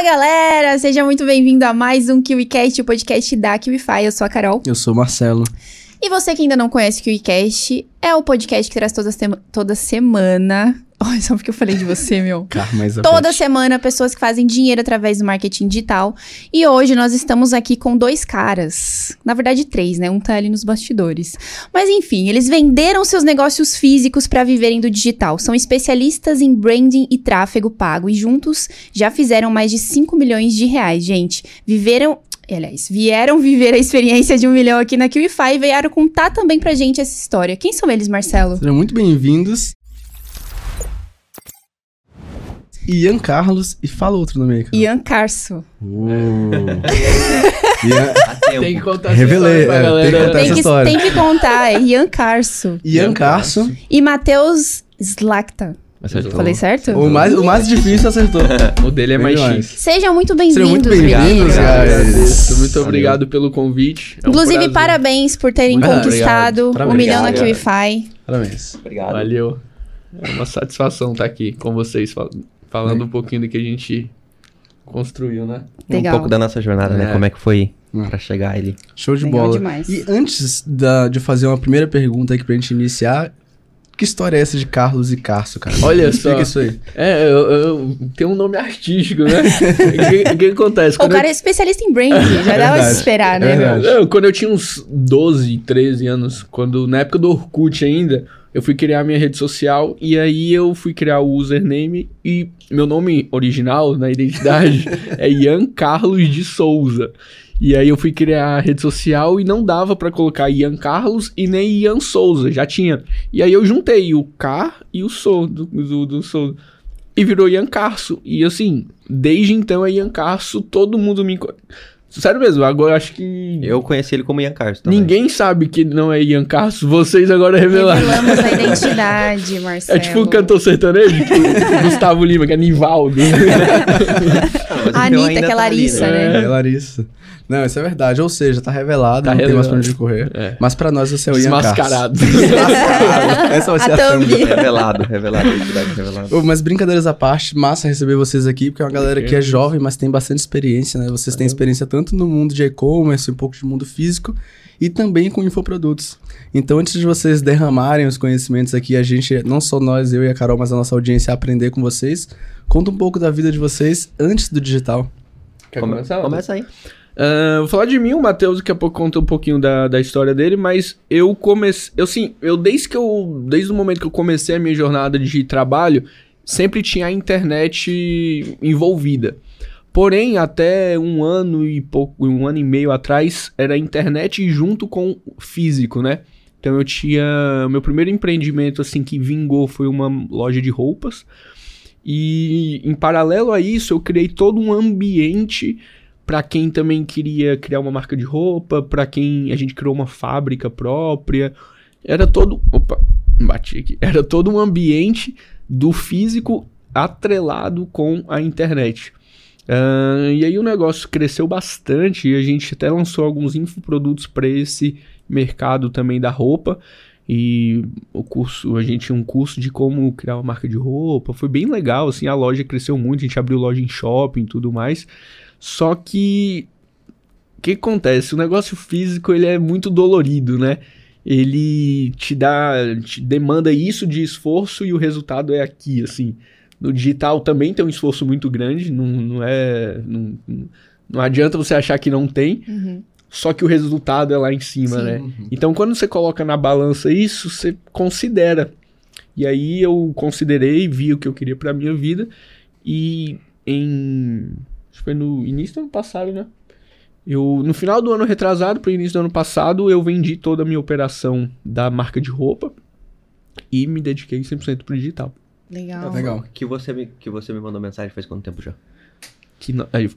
Fala galera, seja muito bem-vindo a mais um KiwiCast, o podcast da KiwiFi. Eu sou a Carol. Eu sou o Marcelo. E você que ainda não conhece o KiwiCast, é o podcast que traz toda, sema toda semana. Olha só porque eu falei de você, meu. Toda semana, pessoas que fazem dinheiro através do marketing digital. E hoje nós estamos aqui com dois caras. Na verdade, três, né? Um tá ali nos bastidores. Mas enfim, eles venderam seus negócios físicos para viverem do digital. São especialistas em branding e tráfego pago. E juntos já fizeram mais de 5 milhões de reais, gente. Viveram aliás, vieram viver a experiência de um milhão aqui na QIFI e vieram contar também pra gente essa história. Quem são eles, Marcelo? Sejam muito bem-vindos. Ian Carlos e fala outro nome aí, cara. Ian Carso. Uh. Ian... Tem que contar Revelei, essa é, tem que contar Tem essa que, história. tem que contar, é Ian Carso. Ian Carso. E Matheus Slakta. Acertou. Falei certo? O mais, o mais difícil acertou. O dele é Bem mais demais. X. Sejam muito Sejam muito bem-vindos, bem-vindos, guys. Muito Valeu. obrigado pelo convite. É um Inclusive, prazer. parabéns por terem Muito conquistado um milhão na. QIFI. Parabéns. Obrigado. Valeu. É uma satisfação estar aqui com vocês, fal- falando um pouquinho do que a gente construiu, né? Legal. Um pouco da nossa jornada, né? É. Como é que foi Hum. pra chegar ali. Show de Legal bola. demais. E antes da- de fazer uma primeira pergunta aqui pra gente iniciar, que história é essa de Carlos e Carso, cara? Olha Explica só. isso aí. É, eu, eu- tem um nome artístico, né? O que, acontece? O cara é especialista em branding, já dava se esperar, É né? verdade. Eu, quando eu tinha uns 12, 13 anos, quando na época do Orkut ainda, eu fui criar minha rede social e aí eu fui criar o username e meu nome original na identidade é Ian Carlos de Souza. E aí eu fui criar a rede social e não dava pra colocar Ian Carlos e nem Ian Souza, já tinha. E aí eu juntei o Car e o Sou do, do, do Souza. E virou Ian Carso. E assim, desde então é Ian Carso, todo mundo me. Sério mesmo, agora eu acho que. Eu conheci ele como Ian Carlos também. Ninguém sabe que ele não é Ian Carlos, vocês agora revelaram. Revelamos a identidade, Marcelo. É tipo o cantor sertanejo, que o Gustavo Lima, que é Nivaldo. A Anitta, que é tá ali, Larissa, né? É, Larissa. Não, isso é verdade. Ou seja, tá revelado, Tá não tem mais pra revelado. onde correr. É. Mas pra nós você é o Ian Desmascarado. Carso. Desmascarado. Essa vai ser A a, thumb. thumb. Revelado, revelado, revelada. Ô, mas brincadeiras à parte, massa receber vocês aqui, porque é uma galera que é jovem, mas tem bastante experiência, né? Vocês têm experiência tanto no mundo de e-commerce, um pouco de mundo físico, e também com infoprodutos. Então, antes de vocês derramarem os conhecimentos aqui, a gente, não só nós, eu e a Carol, mas a nossa audiência, aprender com vocês, conta um pouco da vida de vocês antes do digital. Quer Come- começar? Começa aí. Ah, vou falar de mim, o Matheus daqui a pouco conta um pouquinho da, da história dele, mas eu comecei, eu sim, eu desde que eu, desde o momento que eu comecei a minha jornada de trabalho, sempre tinha a internet envolvida. Porém, até um ano e pouco, um ano e meio atrás, era internet junto com físico, né? Então eu tinha, meu primeiro empreendimento assim que vingou foi uma loja de roupas. E em paralelo a isso, eu criei todo um ambiente para quem também queria criar uma marca de roupa, para quem a gente criou uma fábrica própria. Era todo, opa, bati aqui. Era todo um ambiente do físico atrelado com a internet. Ah, e aí o negócio cresceu bastante e a gente até lançou alguns infoprodutos para esse mercado também da roupa. E o curso, a gente tinha um curso de como criar uma marca de roupa, foi bem legal, assim, a loja cresceu muito, a gente abriu loja em shopping e tudo mais. Só que o que acontece? O negócio físico, ele é muito dolorido, né? Ele te dá, te demanda isso de esforço e o resultado é aqui, assim. No digital também tem um esforço muito grande, não, não é. Não, não adianta você achar que não tem, Uhum. só que o resultado é lá em cima, Sim. né? Então, quando você coloca na balança isso, você considera. E aí eu considerei, vi o que eu queria pra minha vida e em acho que foi no início do ano passado, né? Eu no final do ano retrasado pro início do ano passado, eu vendi toda a minha operação da marca de roupa e me dediquei 100% pro digital. Legal. Legal. Que você, me, que você me mandou mensagem faz quanto tempo já? Que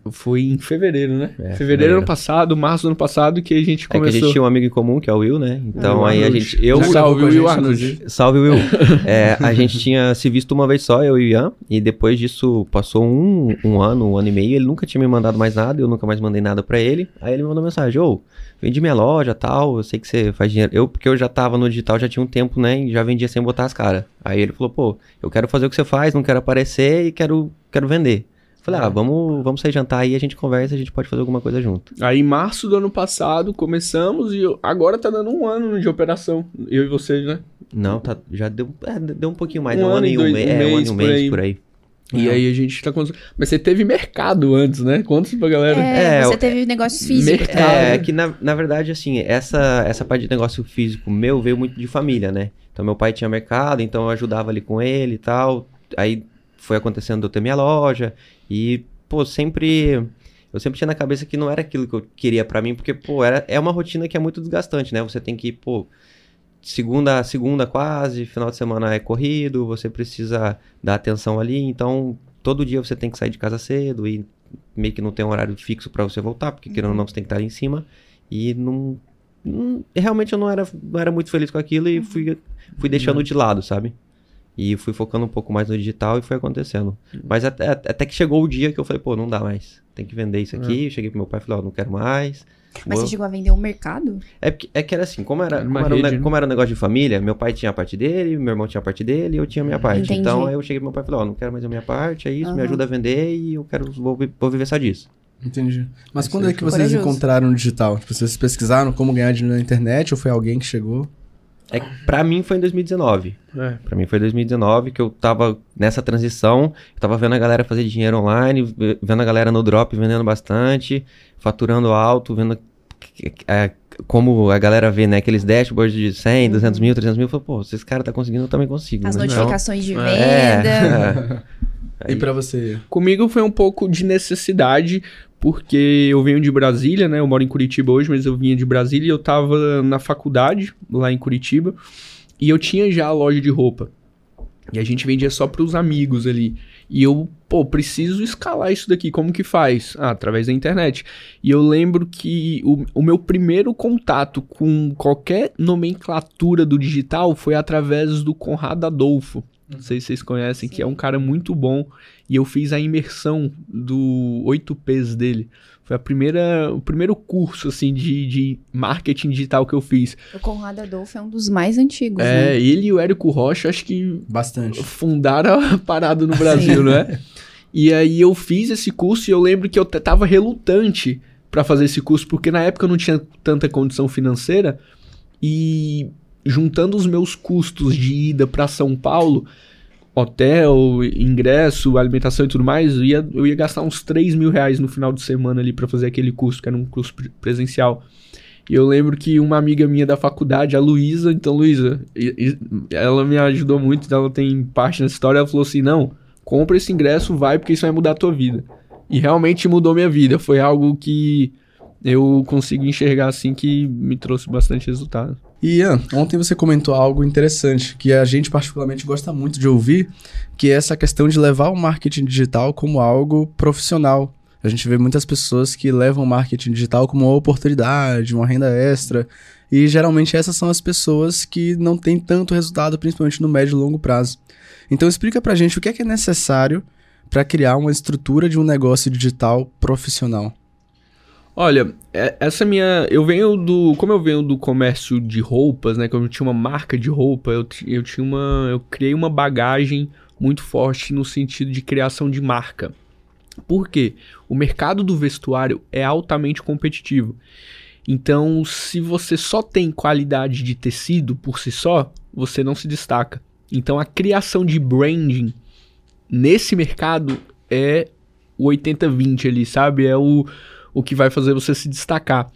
foi em fevereiro, né? É, fevereiro, fevereiro. ano passado, março do ano passado, que a gente É que a começou. gente tinha um amigo em comum, que é o Will, né? Então Ah, aí a Arnold. gente. Eu, Salve, a Will gente, Arnold. Salve, Will. É, a gente tinha se visto uma vez só, eu e o Ian, e depois disso passou um, um ano, um ano e meio, ele nunca tinha me mandado mais nada, eu nunca mais mandei nada pra ele. Aí ele me mandou mensagem, ô, vendi minha loja tal, eu sei que você faz dinheiro. Eu, porque eu já tava no digital, já tinha um tempo, né, e já vendia sem botar as caras. Aí ele falou, pô, eu quero fazer o que você faz, não quero aparecer e quero, quero vender. Falei, ah, vamos, vamos sair jantar aí, a gente conversa, a gente pode fazer alguma coisa junto. Aí, em março do ano passado, começamos e eu, agora tá dando um ano de operação. Eu e vocês, né? Não, tá, já deu, é, deu um pouquinho mais, um, um ano, ano e um, dois, um, é, mês, um ano e um mês por aí. E aí a gente tá com. Mas você teve mercado antes, né? Conta pra galera. É, é você teve negócios físicos. Mercado. É, que na, na verdade, assim, essa, essa parte de negócio físico meu veio muito de família, né? Então meu pai tinha mercado, então eu ajudava ali com ele e tal. Aí foi acontecendo de eu ter minha loja. E, pô, sempre. Eu sempre tinha na cabeça que não era aquilo que eu queria para mim, porque, pô, era, é uma rotina que é muito desgastante, né? Você tem que, pô, segunda a segunda quase, final de semana é corrido, você precisa dar atenção ali, então todo dia você tem que sair de casa cedo e meio que não tem um horário fixo para você voltar, porque querendo ou não você tem que estar ali em cima e não, não, realmente eu não era, não era muito feliz com aquilo e fui, fui deixando de lado, sabe? E fui focando um pouco mais no digital e foi acontecendo. Mas até, até que chegou o dia que eu falei, pô, não dá mais. Tem que vender isso aqui. É. cheguei pro meu pai e falei, ó, oh, não quero mais. Mas você chegou a vender um mercado? É, porque, é que era assim, como era, como, era rede, um, né? como era um negócio de família, meu pai tinha a parte dele, meu irmão tinha a parte dele e eu tinha a minha parte. Entendi. Então aí eu cheguei pro meu pai e falei, ó, oh, não quero mais a minha parte, é isso, uhum. me ajuda a vender e eu quero, vou, vou viver só disso. Entendi. Mas quando é que vocês corajoso. encontraram o digital? Tipo, vocês pesquisaram como ganhar dinheiro na internet ou foi alguém que chegou? É, pra mim foi em 2019. É. Pra mim foi em 2019 que eu tava nessa transição. Eu tava vendo a galera fazer dinheiro online, vendo a galera no drop vendendo bastante, faturando alto, vendo é, como a galera vê, né? Aqueles dashboards de 100, 200 mil, 300 mil. Eu falei, pô, se esse cara tá conseguindo, eu também consigo. As né? notificações então, de é. venda. É. E para você? Comigo foi um pouco de necessidade, porque eu venho de Brasília, né? Eu moro em Curitiba hoje, mas eu vinha de Brasília e eu tava na faculdade lá em Curitiba e eu tinha já a loja de roupa. E a gente vendia só para os amigos ali. E eu, pô, preciso escalar isso daqui. Como que faz? Ah, através da internet. E eu lembro que o, o meu primeiro contato com qualquer nomenclatura do digital foi através do Conrado Adolfo. Não sei se vocês conhecem, Sim. que é um cara muito bom. E eu fiz a imersão do 8Ps dele. Foi a primeira, o primeiro curso, assim, de, de marketing digital que eu fiz. O Conrado Adolfo é um dos mais antigos, É, né? ele e o Érico Rocha, acho que... Bastante. Fundaram a parada no Brasil, né? E aí eu fiz esse curso e eu lembro que eu tava relutante para fazer esse curso, porque na época eu não tinha tanta condição financeira. E juntando os meus custos de ida para São Paulo, hotel, ingresso, alimentação e tudo mais, eu ia, eu ia gastar uns 3 mil reais no final de semana ali para fazer aquele curso, que era um curso presencial. E eu lembro que uma amiga minha da faculdade, a Luísa, então Luísa, ela me ajudou muito, ela tem parte nessa história, ela falou assim, não, compra esse ingresso, vai, porque isso vai mudar a tua vida. E realmente mudou minha vida, foi algo que eu consigo enxergar assim que me trouxe bastante resultado. E Ian, ontem você comentou algo interessante que a gente particularmente gosta muito de ouvir, que é essa questão de levar o marketing digital como algo profissional. A gente vê muitas pessoas que levam o marketing digital como uma oportunidade, uma renda extra, e geralmente essas são as pessoas que não têm tanto resultado, principalmente no médio e longo prazo. Então explica pra gente o que é, que é necessário para criar uma estrutura de um negócio digital profissional. Olha, é, essa minha. Eu venho do. Como eu venho do comércio de roupas, né? Como eu tinha uma marca de roupa, eu, eu tinha uma. Eu criei uma bagagem muito forte no sentido de criação de marca. Por quê? O mercado do vestuário é altamente competitivo. Então, se você só tem qualidade de tecido por si só, você não se destaca. Então, a criação de branding nesse mercado é o 80-20 ali, sabe? É o o que vai fazer você se destacar.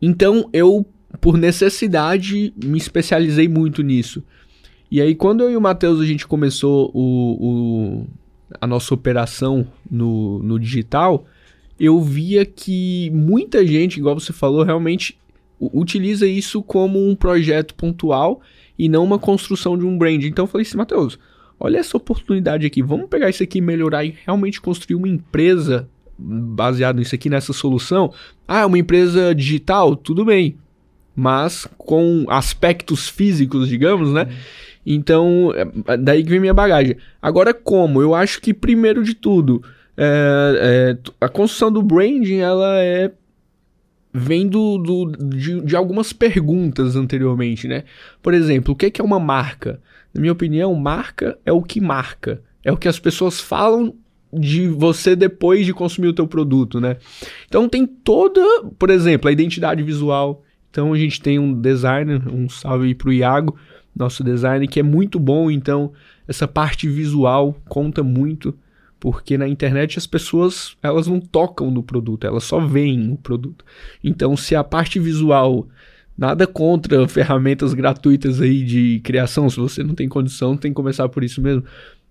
Então eu, por necessidade, me especializei muito nisso. E aí, quando eu e o Matheus a gente começou o, o, a nossa operação no, no digital, eu via que muita gente, igual você falou, realmente utiliza isso como um projeto pontual e não uma construção de um brand. Então eu falei assim, Matheus, olha essa oportunidade aqui, vamos pegar isso aqui e melhorar e realmente construir uma empresa baseado nisso aqui, nessa solução. Ah, é uma empresa digital? Tudo bem. Mas com aspectos físicos, digamos, né? Então, é, daí que vem minha bagagem. Agora, como? Eu acho que, primeiro de tudo, é, é, a construção do branding, ela é vem do, do de, de, algumas perguntas anteriormente, né? Por exemplo, o que é uma marca? Na minha opinião, marca é o que marca. É o que as pessoas falam de você depois de consumir o teu produto, né? Então tem toda, por exemplo, a identidade visual. Então a gente tem um designer, um salve para o Iago, nosso designer, que é muito bom. Então essa parte visual conta muito, porque na internet as pessoas elas não tocam no produto, elas só veem o produto. Então se a parte visual Nada contra ferramentas gratuitas aí de criação. Se você não tem condição, tem que começar por isso mesmo.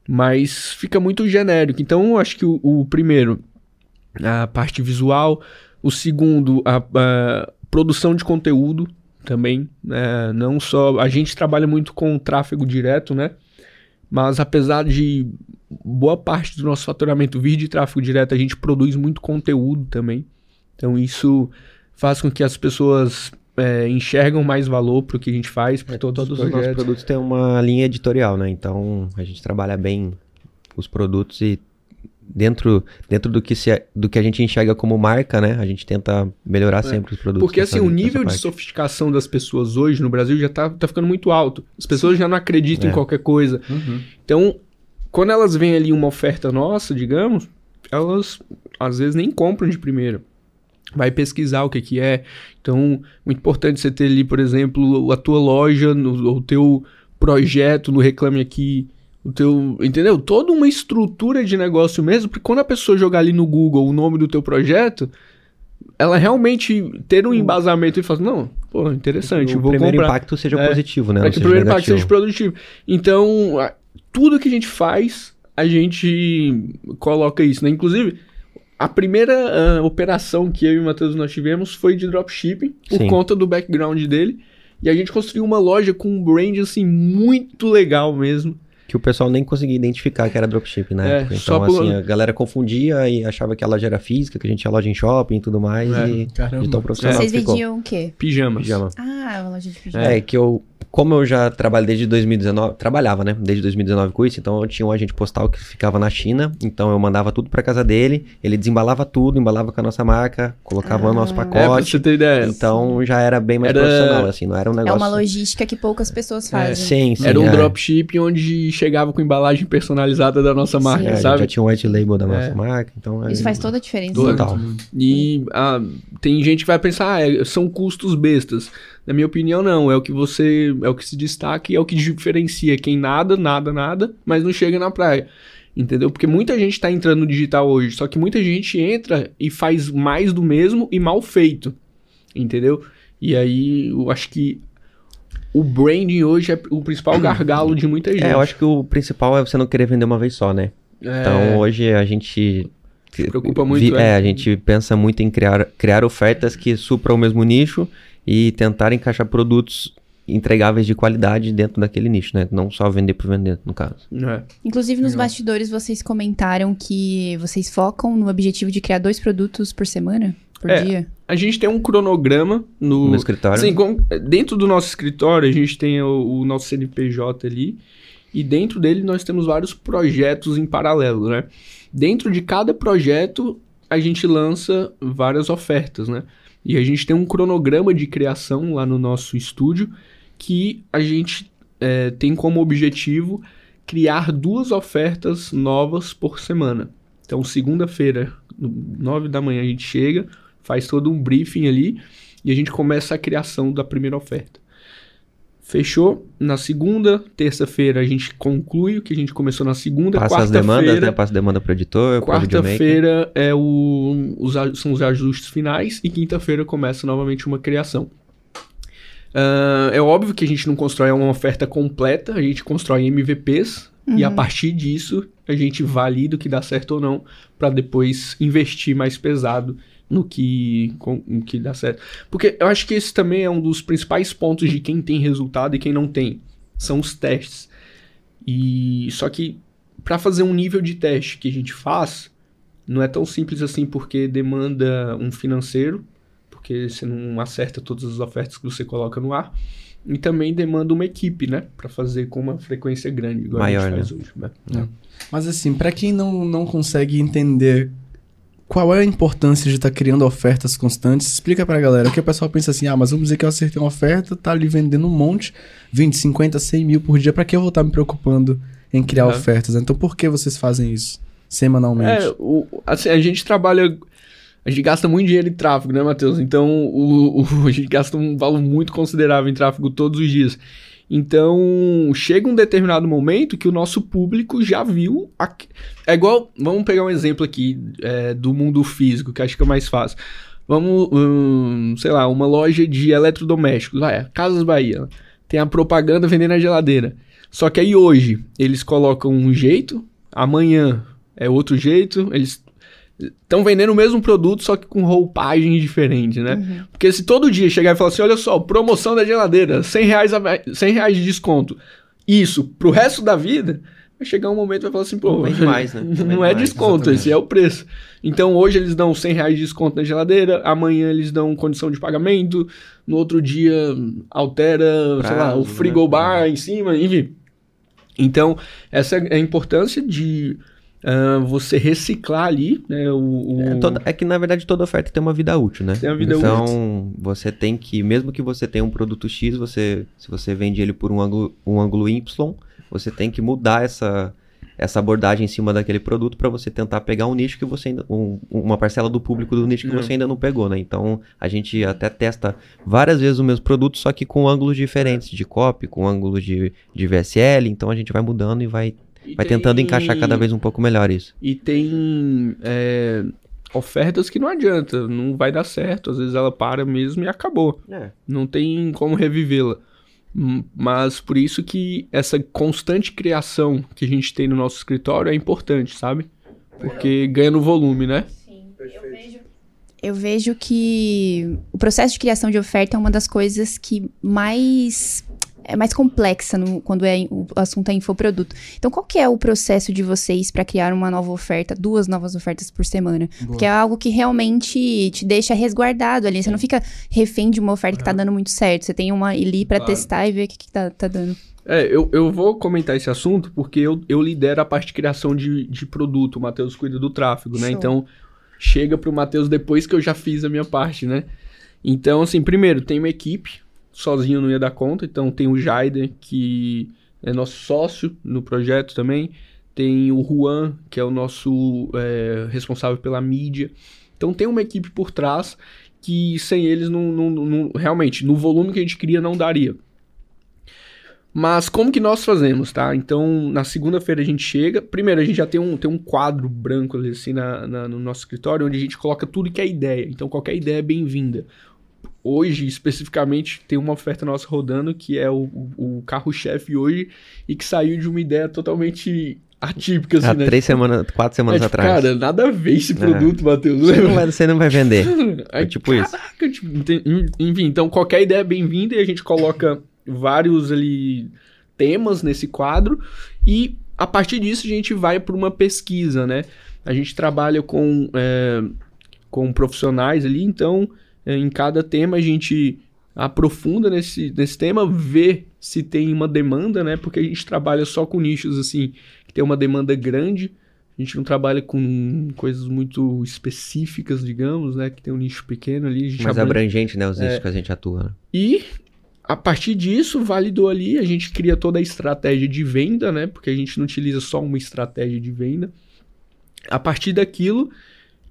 Mas fica muito genérico. Então, acho que o, o primeiro, a parte visual. O segundo, a, a produção de conteúdo também. É, não só. A gente trabalha muito com tráfego direto, né? Mas apesar de boa parte do nosso faturamento vir de tráfego direto, a gente produz muito conteúdo também. Então isso faz com que as pessoas é, enxergam mais valor para o que a gente faz, para é, todos, todos os nossos produtos têm uma linha editorial, né? Então a gente trabalha bem os produtos e dentro, dentro do, que se, do que a gente enxerga como marca, né? A gente tenta melhorar é. sempre os produtos. Porque assim, o nível de sofisticação das pessoas hoje no Brasil já tá, tá ficando muito alto. As pessoas já não acreditam é. em qualquer coisa. Uhum. Então, quando elas veem ali uma oferta nossa, digamos, elas às vezes nem compram de primeira vai pesquisar o que, que é. Então, muito importante você ter ali, por exemplo, a tua loja, no, o teu projeto no Reclame Aqui, o teu, entendeu? Toda uma estrutura de negócio mesmo, porque quando a pessoa jogar ali no Google o nome do teu projeto, ela realmente ter um embasamento e falar, não, pô, interessante, o vou primeiro comprar. impacto seja é, positivo, né? Para que o primeiro negativo. impacto seja produtivo. Então, tudo que a gente faz, a gente coloca isso, né? Inclusive, a primeira uh, operação que eu e o Matheus nós tivemos foi de dropshipping, por Sim. conta do background dele. E a gente construiu uma loja com um brand, assim, muito legal mesmo. Que o pessoal nem conseguia identificar que era dropshipping na é, época. Então, assim, a galera confundia e achava que a loja era física, que a gente tinha loja em shopping e tudo mais. É, e caramba. de tão profissional Vocês vendiam o quê? Pijamas. Pijama. Ah, uma loja de pijamas. É, que eu como eu já trabalho desde 2019, trabalhava, né? Desde 2019 com isso, então eu tinha um agente postal que ficava na China, então eu mandava tudo para casa dele, ele desembalava tudo, embalava com a nossa marca, colocava ah, no nosso pacote. É, pra você ter ideia. Então já era bem mais era... profissional, assim, não era um negócio... É uma logística que poucas pessoas fazem. É, sim, sim. Era um é. dropship onde chegava com embalagem personalizada da nossa marca, sim. sabe? já tinha um white label da nossa é. marca, então... Isso faz toda a diferença. Total. E ah, tem gente que vai pensar, ah, são custos bestas. Na minha opinião, não. É o que você. É o que se destaca e é o que diferencia quem nada, nada, nada, mas não chega na praia. Entendeu? Porque muita gente está entrando no digital hoje, só que muita gente entra e faz mais do mesmo e mal feito. Entendeu? E aí eu acho que o branding hoje é o principal gargalo de muita gente. É, eu acho que o principal é você não querer vender uma vez só, né? É... Então hoje a gente se preocupa muito. Vi, é, é, a gente pensa muito em criar, criar ofertas que supram o mesmo nicho e tentar encaixar produtos entregáveis de qualidade dentro daquele nicho, né? Não só vender por vender, no caso. É. Inclusive, nos bastidores, vocês comentaram que vocês focam no objetivo de criar dois produtos por semana? Por é, dia? A gente tem um cronograma no, no escritório. Sim, com, dentro do nosso escritório, a gente tem o, o nosso CNPJ ali. E dentro dele nós temos vários projetos em paralelo, né? Dentro de cada projeto, a gente lança várias ofertas, né? E a gente tem um cronograma de criação lá no nosso estúdio que a gente é, tem como objetivo criar duas ofertas novas por semana. Então, segunda-feira, nove da manhã, a gente chega, faz todo um briefing ali e a gente começa a criação da primeira oferta. Fechou? Na segunda, terça-feira a gente conclui o que a gente começou na segunda. Passa as demandas, né? Passa demanda para o editor, Quarta-feira é o, os, são os ajustes finais e quinta-feira começa novamente uma criação. Uh, é óbvio que a gente não constrói uma oferta completa, a gente constrói MVPs uhum. e a uhum. partir disso a gente valida o que dá certo ou não para depois investir mais pesado no que, com, no que dá certo. Porque eu acho que esse também é um dos principais pontos de quem tem resultado e quem não tem. São os testes. E só que para fazer um nível de teste que a gente faz, não é tão simples assim porque demanda um financeiro, porque você não acerta todas as ofertas que você coloca no ar. E também demanda uma equipe, né? Para fazer com uma frequência grande, igual Maior, a gente faz né? hoje. Né? É. Mas assim, para quem não, não consegue entender qual é a importância de estar tá criando ofertas constantes? Explica pra galera, que o pessoal pensa assim, ah, mas vamos dizer que eu acertei uma oferta, tá ali vendendo um monte, 20, 50, 100 mil por dia, pra que eu vou estar tá me preocupando em criar uhum. ofertas? Então por que vocês fazem isso? semanalmente? É, o, assim, a gente trabalha. A gente gasta muito dinheiro em tráfego, né, Matheus? Então, o, o, a gente gasta um valor muito considerável em tráfego todos os dias. Então, chega um determinado momento que o nosso público já viu. É igual. Vamos pegar um exemplo aqui é, do mundo físico, que acho que é mais fácil. Vamos, um, sei lá, uma loja de eletrodomésticos, vai, Casas Bahia. Tem a propaganda vendendo a geladeira. Só que aí hoje eles colocam um jeito, amanhã é outro jeito, eles estão vendendo o mesmo produto, só que com roupagem diferente, né? Uhum. Porque se todo dia chegar e falar assim, olha só, promoção da geladeira, 100 reais, a, 100 reais de desconto, isso pro resto da vida, vai chegar um momento e vai falar assim, pô, não, mais, né? não é desconto, exatamente. esse é o preço. Então hoje eles dão 100 reais de desconto na geladeira, amanhã eles dão condição de pagamento, no outro dia altera, Prazo, sei lá, o frigobar né? em cima, enfim. Então, essa é a importância de uh, você reciclar ali, né? O, o... É, toda, é, que, na verdade, toda oferta tem uma vida útil, né? Tem uma vida então, útil. Então, você tem que, mesmo que você tenha um produto X, você, se você vende ele por um ângulo, um ângulo Y, você tem que mudar essa, essa abordagem em cima daquele produto para você tentar pegar um nicho que você ainda. Um, uma parcela do público do nicho que não. você ainda não pegou, né? Então a gente até testa várias vezes o mesmo produto, só que com ângulos diferentes de copy, com ângulos de, de VSL. Então a gente vai mudando e vai, e vai tem... tentando encaixar cada vez um pouco melhor isso. E tem. É ofertas que não adianta, não vai dar certo. Às vezes ela para mesmo e acabou. É. Não tem como revivê-la. Mas por isso que essa constante criação que a gente tem no nosso escritório é importante, sabe? Porque ganha no volume, né? Sim, eu vejo, eu vejo que o processo de criação de oferta é uma das coisas que mais é mais complexa no, quando é, o assunto é infoproduto. Então, qual que é o processo de vocês para criar uma nova oferta, duas novas ofertas por semana? Boa. Porque é algo que realmente te deixa resguardado ali. Você não fica refém de uma oferta que tá dando muito certo. Você tem uma ali para claro. testar e ver o que, que tá, dando. É, eu, eu vou comentar esse assunto porque eu, eu lidero a parte de criação de, de produto. O Matheus cuida do tráfego, né? Show. Então, chega pro Matheus depois que eu já fiz a minha parte, né? Então, assim, primeiro, tem uma equipe sozinho não ia dar conta, então tem o Jaider, que é nosso sócio no projeto também, tem o Juan, que é o nosso é, responsável pela mídia. Então tem uma equipe por trás que sem eles não, não, não, realmente no volume que a gente queria não daria. Mas como que nós fazemos, tá? Então, na segunda-feira a gente chega. Primeiro, a gente já tem um, tem um quadro branco ali, assim na, na, no nosso escritório, onde a gente coloca tudo que é ideia. Então, qualquer ideia é bem-vinda hoje, especificamente, tem uma oferta nossa rodando que é o, o, carro-chefe hoje e que saiu de uma ideia totalmente atípica, assim, Há né? três semanas, quatro semanas é, tipo, atrás. Cara, nada a ver esse é. produto, é. Matheus. Você não, vai, você não vai vender. é tipo caraca, isso. Tipo, tem, enfim, então qualquer ideia é bem-vinda e a gente coloca vários ali temas nesse quadro e a partir disso a gente vai para uma pesquisa, né? A gente trabalha com, é, com profissionais ali, então em cada tema a gente aprofunda nesse, nesse tema, vê se tem uma demanda, né? Porque a gente trabalha só com nichos assim que tem uma demanda grande. A gente não trabalha com coisas muito específicas, digamos, né? Que tem um nicho pequeno ali. Mais trabalha... abrangente, né? Os nichos é... que a gente atua. Né? E a partir disso, validou ali, a gente cria toda a estratégia de venda, né? Porque a gente não utiliza só uma estratégia de venda. A partir daquilo,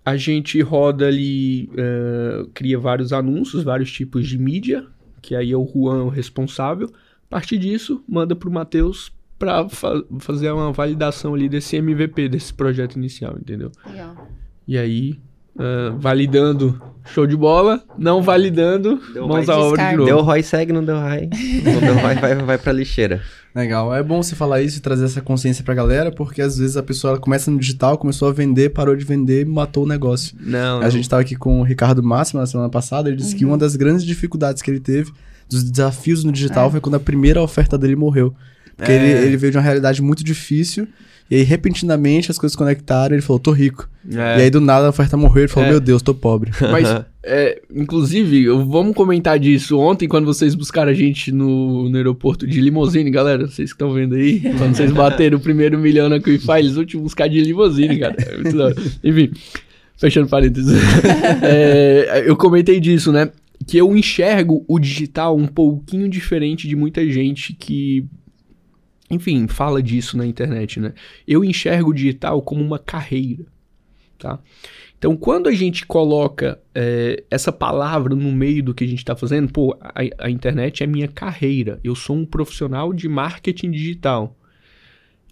a gente roda ali, uh, cria vários anúncios, vários tipos de mídia, que aí é o Juan o responsável. A partir disso, manda para o Matheus para fa fazer uma validação ali desse MVP, desse projeto inicial, entendeu? Legal. E aí, uh, validando, show de bola. Não validando, deu mãos à obra de novo. Deu ROI, segue, não deu ROI. não deu ROI, vai, vai pra lixeira. Legal. É bom você falar isso e trazer essa consciência pra galera, porque às vezes a pessoa começa no digital, começou a vender, parou de vender e matou o negócio. Não. A gente tava aqui com o Ricardo Máximo na semana passada, ele disse uhum. que uma das grandes dificuldades que ele teve, dos desafios no digital, é. foi quando a primeira oferta dele morreu. Porque é. ele, ele veio de uma realidade muito difícil e aí, repentinamente, as coisas conectaram ele falou, tô rico. É. E aí, do nada, a oferta morreu ele falou, é. meu Deus, tô pobre. Mas, é, inclusive, vamos comentar disso. Ontem, quando vocês buscaram a gente no, no aeroporto de limousine, galera, vocês que estão vendo aí, quando vocês bateram o primeiro milhão na Quifa, eles vão te buscar de limousine, cara. É Enfim, fechando parênteses. é, eu comentei disso, né? Que eu enxergo o digital um pouquinho diferente de muita gente que enfim, fala disso na internet, né? Eu enxergo o digital como uma carreira, tá? Então, quando a gente coloca é, essa palavra no meio do que a gente está fazendo, pô, a, a, internet é minha carreira. Eu sou um profissional de marketing digital.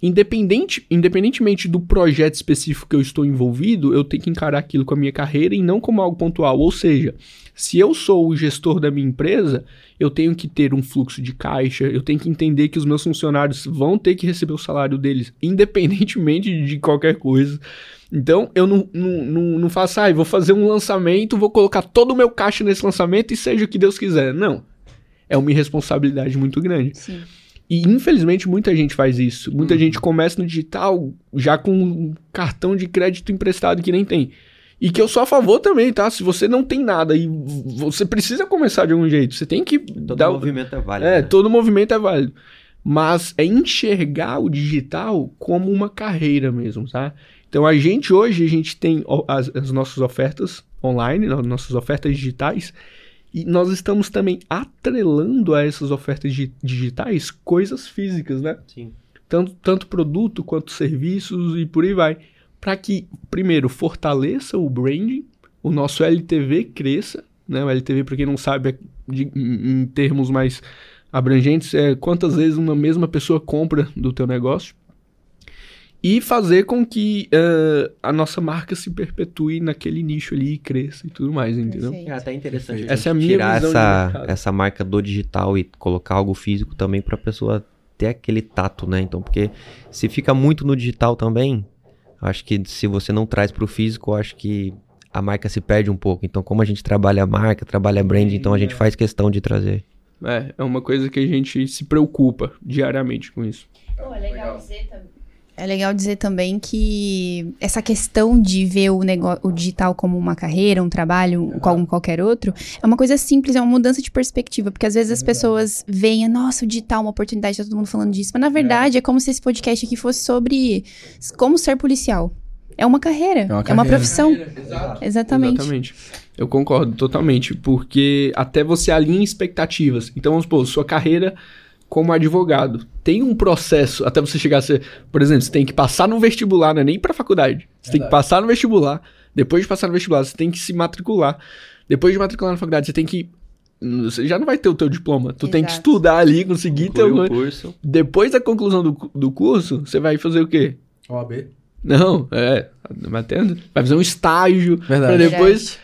Independente, independentemente do projeto específico que eu estou envolvido, eu tenho que encarar aquilo com a minha carreira e não como algo pontual. Ou seja, se eu sou o gestor da minha empresa, eu tenho que ter um fluxo de caixa, eu tenho que entender que os meus funcionários vão ter que receber o salário deles, independentemente de qualquer coisa. Então, eu não, não, não, não faço, ah, vou fazer um lançamento, vou colocar todo o meu caixa nesse lançamento e seja o que Deus quiser. Não. É uma irresponsabilidade muito grande. Sim. E infelizmente muita gente faz isso. Muita uhum. gente começa no digital já com um cartão de crédito emprestado que nem tem. E que eu sou a favor também, tá? Se você não tem nada e você precisa começar de algum jeito, você tem que. Todo dar... movimento é válido. É, né? todo movimento é válido. Mas é enxergar o digital como uma carreira mesmo, tá? Então a gente hoje, a gente tem as, as nossas ofertas online, nossas ofertas digitais, e nós estamos também atrelando a essas ofertas digitais coisas físicas, né? Sim. Tanto, tanto produto quanto serviços e por aí vai. Para que, primeiro, fortaleça o branding, o nosso LTV cresça, né? O LTV, para quem não sabe, é de, em termos mais abrangentes, é quantas vezes uma mesma pessoa compra do teu negócio e fazer com que uh, a nossa marca se perpetue naquele nicho ali e cresça e tudo mais, entendeu? É até interessante essa é a minha tirar essa, essa marca do digital e colocar algo físico também para a pessoa ter aquele tato, né? Então, porque se fica muito no digital também, acho que se você não traz para o físico, acho que a marca se perde um pouco. Então, como a gente trabalha a marca, trabalha a brand, então a gente faz questão de trazer. É, é uma coisa que a gente se preocupa diariamente com isso. Oh, é legal, legal. dizer também é legal dizer também que essa questão de ver o, negócio, o digital como uma carreira, um trabalho, uhum. como qualquer outro, é uma coisa simples, é uma mudança de perspectiva. Porque às vezes é as pessoas veem, nossa, o digital é uma oportunidade, tá todo mundo falando disso. Mas na verdade é, é como se esse podcast aqui fosse sobre como ser policial. É uma carreira, é uma, carreira. É uma profissão. Exato. Exatamente. Exatamente. Eu concordo totalmente, porque até você alinha expectativas. Então, vamos supor, sua carreira como advogado. Tem um processo até você chegar a ser. Por exemplo, você tem que passar no vestibular, não é nem para faculdade. Você Verdade. tem que passar no vestibular. Depois de passar no vestibular, você tem que se matricular. Depois de matricular na faculdade, você tem que. Você já não vai ter o teu diploma. Tu Exato. tem que estudar ali, conseguir ter o curso. Depois da conclusão do, do curso, você vai fazer o quê? OAB? Não, é. Batendo. Vai fazer um estágio. Verdade. Pra depois.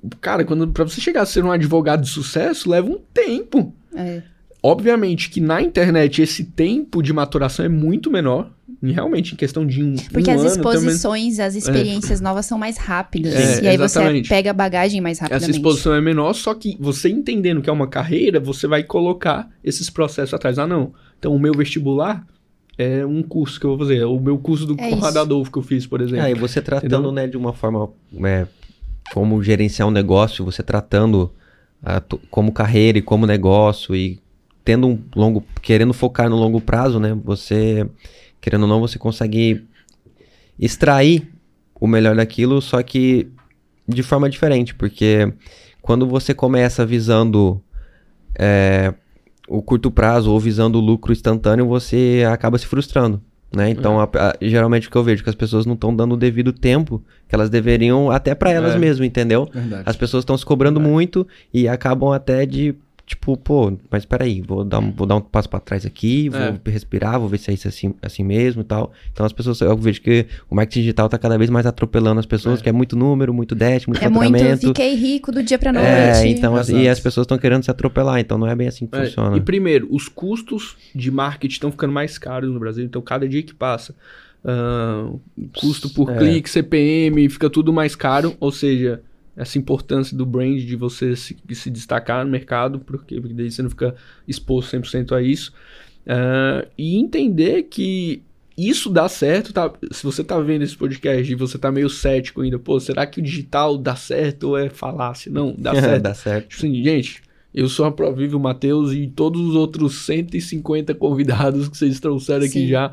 Verdade. Cara, quando, pra você chegar a ser um advogado de sucesso, leva um tempo. É. Obviamente que na internet esse tempo de maturação é muito menor. Realmente, em questão de um. Porque um as exposições, as experiências é. novas são mais rápidas. É, e aí exatamente. você pega a bagagem mais rapidamente. Essa exposição é menor, só que você entendendo que é uma carreira, você vai colocar esses processos atrás. Ah, não. Então, o meu vestibular é um curso que eu vou fazer. O meu curso do é Conrado Adolfo que eu fiz, por exemplo. Ah, e você tratando, né, de uma forma. É, como gerenciar um negócio, você tratando a, como carreira e como negócio e tendo um longo, querendo focar no longo prazo, né? Você, querendo ou não, você consegue extrair o melhor daquilo, só que de forma diferente, porque quando você começa visando é, o curto prazo ou visando o lucro instantâneo, você acaba se frustrando. Né? Então, é. a, a, geralmente o que eu vejo é que as pessoas não estão dando o devido tempo que elas deveriam até para elas é. mesmas, entendeu? Verdade. As pessoas estão se cobrando Verdade. muito e acabam até de tipo, pô, mas peraí, vou dar um, vou dar um passo para trás aqui, vou é. respirar, vou ver se é isso assim, assim mesmo e tal. Então as pessoas, eu vejo que o marketing digital tá cada vez mais atropelando as pessoas, é. que é muito número, muito dash, muito é faturamento. muito, fiquei rico do dia pra noite. É, então, assim, e as pessoas estão querendo se atropelar, então não é bem assim que é. funciona. E primeiro, os custos de marketing estão ficando mais caros no Brasil, então cada dia que passa, uh, custo por é. clique, CPM, fica tudo mais caro, ou seja essa importância do brand de você se, se destacar no mercado, porque, porque daí você não fica exposto 100% a isso. Uh, e entender que isso dá certo, tá? Se você tá vendo esse podcast e você tá meio cético ainda, pô, será que o digital dá certo ou é falácia? Não, dá certo. dá certo. Tipo assim, gente, eu sou a Provível Matheus e todos os outros 150 convidados que vocês trouxeram Sim. aqui já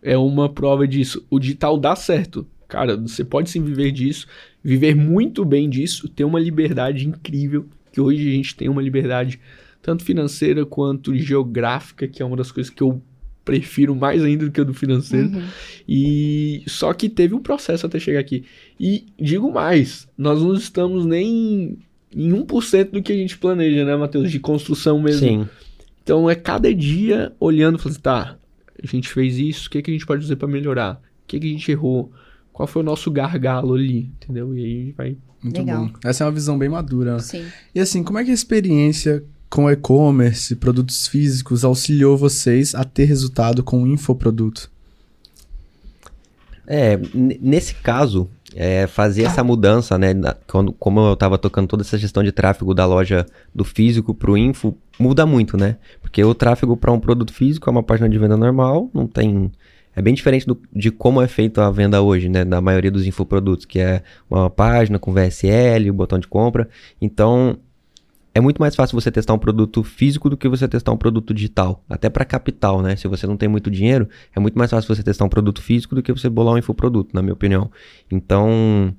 é uma prova disso. O digital dá certo. Cara, você pode sim viver disso viver muito bem disso, ter uma liberdade incrível, que hoje a gente tem uma liberdade tanto financeira quanto geográfica, que é uma das coisas que eu prefiro mais ainda do que o do financeiro. Uhum. E só que teve um processo até chegar aqui. E digo mais, nós não estamos nem em 1% do que a gente planeja, né, Matheus? De construção mesmo. Sim. Então é cada dia olhando e falando, assim, tá, a gente fez isso, o que, que a gente pode fazer para melhorar? O que, que a gente errou? Qual foi o nosso gargalo ali, entendeu? E aí vai. Muito Legal. bom. Essa é uma visão bem madura. Sim. E assim, como é que a experiência com e-commerce, produtos físicos, auxiliou vocês a ter resultado com o infoproduto? É, nesse caso, é, fazer essa mudança, né? Quando, como eu estava tocando toda essa gestão de tráfego da loja do físico para o info, muda muito, né? Porque o tráfego para um produto físico é uma página de venda normal, não tem. É bem diferente do, de como é feita a venda hoje, né? Da maioria dos infoprodutos, que é uma página com VSL, o botão de compra. Então, é muito mais fácil você testar um produto físico do que você testar um produto digital. Até para capital, né? Se você não tem muito dinheiro, é muito mais fácil você testar um produto físico do que você bolar um infoproduto, na minha opinião. Então,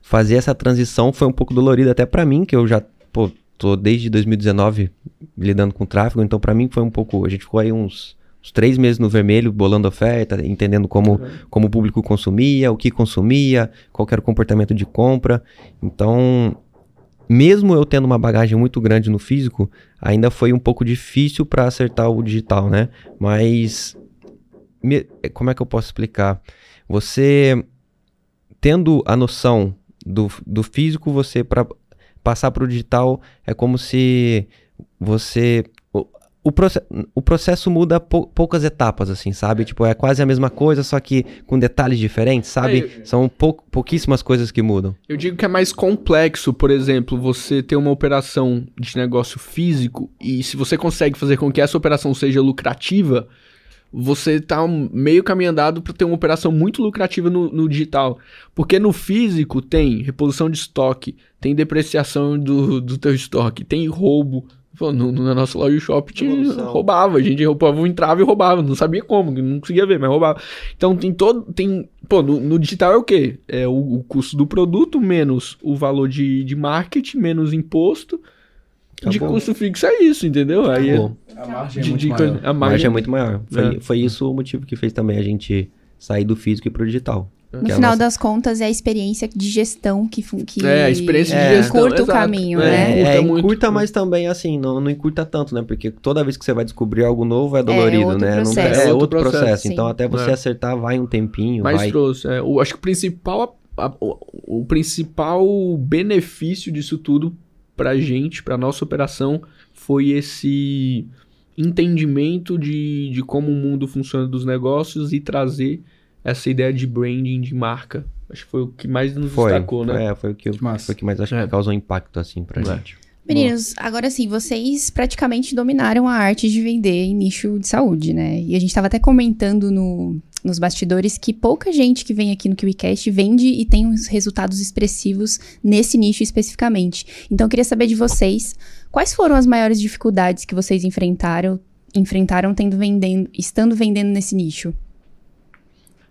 fazer essa transição foi um pouco dolorido até para mim, que eu já, pô, tô desde 2019 lidando com tráfego, então para mim foi um pouco, a gente ficou aí uns uns três meses no vermelho, bolando oferta, entendendo como, uhum. como o público consumia, o que consumia, qual era o comportamento de compra. Então, mesmo eu tendo uma bagagem muito grande no físico, ainda foi um pouco difícil para acertar o digital, né? Mas me, como é que eu posso explicar? Você tendo a noção do, do físico, você para passar para o digital é como se você o, proce o processo muda pou poucas etapas, assim, sabe? Tipo, é quase a mesma coisa, só que com detalhes diferentes, sabe? É, São pou pouquíssimas coisas que mudam. Eu digo que é mais complexo, por exemplo, você ter uma operação de negócio físico e se você consegue fazer com que essa operação seja lucrativa, você tá meio caminho andado para ter uma operação muito lucrativa no, no, digital. Porque no físico tem reposição de estoque, tem depreciação do, do teu estoque, tem roubo, Pô, no, na nossa loja de shopping tinha, roubava. A gente roubava, entrava e roubava. Não sabia como, não conseguia ver, mas roubava. Então tem todo. Tem, pô, no, no digital é o quê? É o, o, custo do produto menos o valor de, de marketing, menos imposto. Acabou. De custo fixo é isso, entendeu? Aí é, a margem é muito de, maior. A margem é muito maior. Foi, é. foi isso o motivo que fez também a gente sair do físico e pro digital. No final nossa... das contas, é a experiência de gestão que, que é, a experiência de é, gestão, curta o caminho, é, né? É, encurta, muito. mas também, assim, não, não encurta tanto, né? Porque toda vez que você vai descobrir algo novo é, é dolorido, é, né? Processo. Não, é, outro processo. processo. Então, até você é. acertar, vai um tempinho. Mas vai... trouxe. É, o, acho que o principal, a, a, o, o principal benefício disso tudo pra gente, pra nossa operação, foi esse entendimento de, de como o mundo funciona dos negócios e trazer essa ideia de branding, de marca. Acho que foi o que mais nos foi, destacou, né? É, foi o que, foi o que mais acho é. que causou impacto, assim, pra é. gente. Meninos, agora sim, vocês praticamente dominaram a arte de vender em nicho de saúde, né? E a gente estava até comentando no, nos bastidores que pouca gente que vem aqui no KiwiCast vende e tem uns resultados expressivos nesse nicho especificamente. Então, eu queria saber de vocês, quais foram as maiores dificuldades que vocês enfrentaram, enfrentaram tendo vendendo, estando vendendo nesse nicho?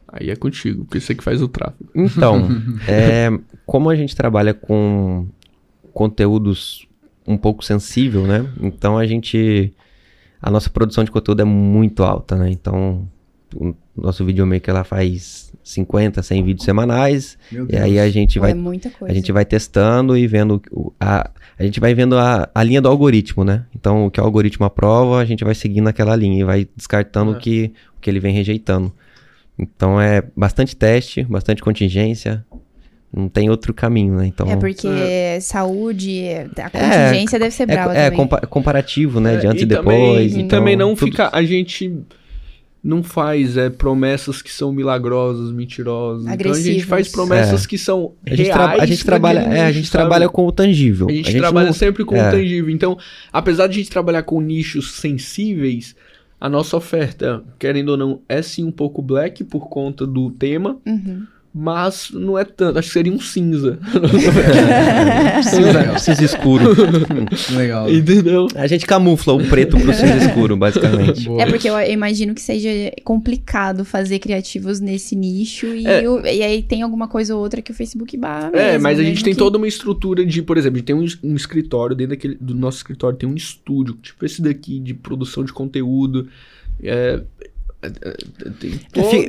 Aí é contigo, porque você que faz o tráfego. Então, é, como a gente trabalha com conteúdos um pouco sensível, né? Então a gente. A nossa produção de conteúdo é muito alta, né? Então, o nosso videomaker ela faz 50, 100 vídeos semanais. E aí a gente vai. É a gente vai testando e vendo. A, a gente vai vendo a, a linha do algoritmo, né? Então, o que o algoritmo aprova, a gente vai seguindo aquela linha e vai descartando o, que, o que ele vem rejeitando. Então é bastante teste, bastante contingência. Não tem outro caminho, né? Então, é porque é. saúde, a contingência é, deve ser brava é, é também. É comparativo, né? de antes e, e depois. Também, então, também não tudo... fica... A gente não faz é, promessas que são milagrosas, mentirosas. Então a gente faz promessas é. que são a gente reais. A gente trabalha, é, a gente trabalha com o tangível. A gente, a gente trabalha não... sempre com é. o tangível. Então, apesar de a gente trabalhar com nichos sensíveis, a nossa oferta, querendo ou não, é sim um pouco black por conta do tema. Uhum. Mas não é tanto, acho que seria um cinza. cinza, cinza escuro. Legal. Entendeu? A gente camufla o preto pro cinza escuro, basicamente. Boa. É porque eu imagino que seja complicado fazer criativos nesse nicho e, é. o, e aí tem alguma coisa ou outra que o Facebook barra. É, mas a gente tem que... toda uma estrutura de, por exemplo, a gente tem um, um escritório, dentro daquele, do nosso escritório tem um estúdio, tipo esse daqui, de produção de conteúdo. É,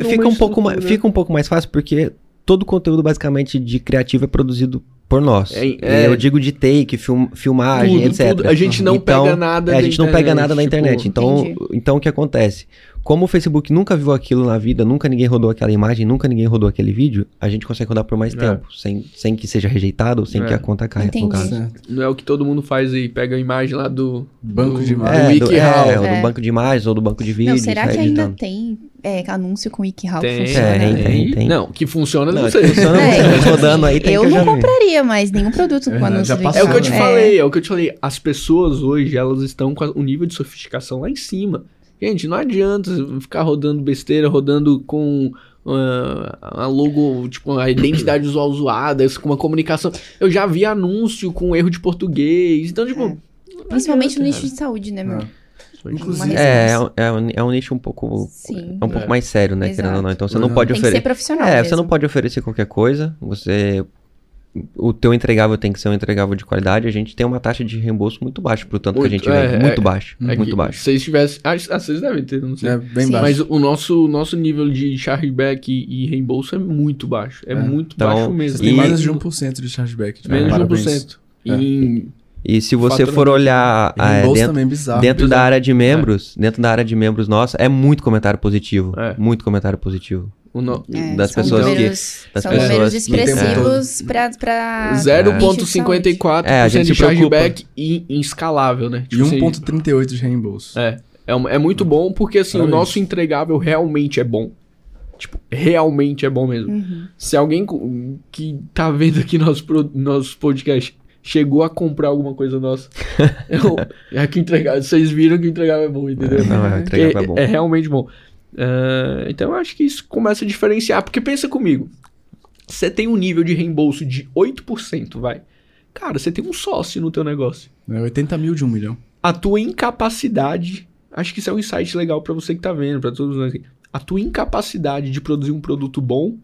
fica um pouco mais, fica um pouco mais fácil porque todo o conteúdo basicamente de criativo é produzido por nós. É, é, eu digo de take, film, filmagem, tudo, etc. Tudo. A gente não então, pega nada é, A gente não internet, pega nada na tipo, internet. Então, então o que acontece? Como o Facebook nunca viu aquilo na vida, nunca ninguém rodou aquela imagem, nunca ninguém rodou aquele vídeo, a gente consegue rodar por mais é. tempo, sem, sem que seja rejeitado, sem que é. a conta caia. Não é o que todo mundo faz e pega a imagem lá do banco do, de imagens. É, do, é, ou do banco de imagens ou do banco de vídeo. Não, será que ainda tem é, anúncio com WikiHow que funciona? Tem, tem, tem. Não, que funciona não, não sei. Funciona, é. rodando aí, tem Eu não compraria mais nenhum produto com anúncio do É o que eu te falei, é o que eu te falei. As pessoas hoje, elas estão com o nível de sofisticação lá em cima. Gente, não adianta ficar rodando besteira, rodando com uh, a logo, tipo, a identidade visual zoada, com uma comunicação. Eu já vi anúncio com erro de português. Então, tipo. É. Principalmente adianta, no nicho de saúde, né, meu? Inclusive, é, é, é, um, é um nicho um pouco Sim. é um pouco é. mais sério, né, Exato. querendo ou não. Então você não pode oferecer. Tem que ser profissional. É, mesmo. você não pode oferecer qualquer coisa. Você o teu entregável tem que ser um entregável de qualidade. A gente tem uma taxa de reembolso muito baixa pro tanto muito, que a gente vende. É, muito é, baixo. É muito baixo. Se vocês tivessem. Ah, vocês devem ter, não sei. É bem Sim. baixo. Mas o nosso, nosso nível de chargeback e, e reembolso é muito baixo. É, é. muito então, baixo mesmo. Tem menos de 1% de chargeback. De menos de 1%. É. Em, e se você for olhar é, dentro, bizarro, dentro bizarro. da área de membros, é. dentro da área de membros nossa, é muito comentário positivo. É. Muito comentário positivo. No... É, das pessoas números, que. Das são pessoas números expressivos para. Pra... 0,54% é, de chargeback e inscalável, né? Tipo e 1,38% de reembolso. É. É, é muito bom porque assim, o nosso entregável realmente é bom. Tipo, realmente é bom mesmo. Uhum. Se alguém que tá vendo aqui nosso, nosso podcast chegou a comprar alguma coisa nossa, eu, é que entregar. Vocês viram que o entregável é bom, entendeu? Não, é, é, é bom. É realmente bom. Uh, então eu acho que isso começa a diferenciar. Porque pensa comigo. Você tem um nível de reembolso de 8%, vai. Cara, você tem um sócio no teu negócio. É 80 mil de um milhão. A tua incapacidade. Acho que isso é um insight legal para você que tá vendo, para todos nós aqui. A tua incapacidade de produzir um produto bom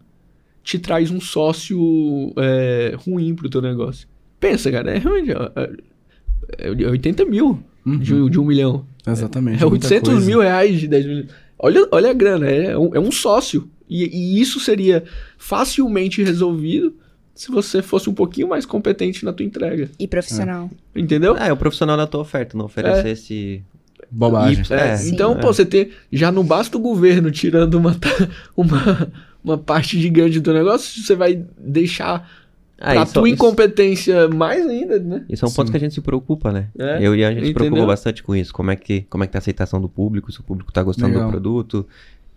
te traz um sócio é, ruim pro teu negócio. Pensa, cara, é realmente. É, é 80 mil uhum. de, de, um milhão. Exatamente. É 800 coisa. mil reais de 10 mil. Olha, olha a grana, é um, é um sócio. E, e, isso seria facilmente resolvido se você fosse um pouquinho mais competente na tua entrega. E profissional. É. Entendeu? É, o profissional da tua oferta, não oferecesse... É. Bobagem. E, é, então, pô, você tem... Já não basta o governo tirando uma, uma, uma parte gigante do negócio, você vai deixar ah, pra isso, tua incompetência isso, mais ainda, né? Isso é um Sim. ponto que a gente se preocupa, né? É, eu e a gente entendeu? se preocupa bastante com isso. Como é, que, como é que tá a aceitação do público, se o público tá gostando Legal. do produto.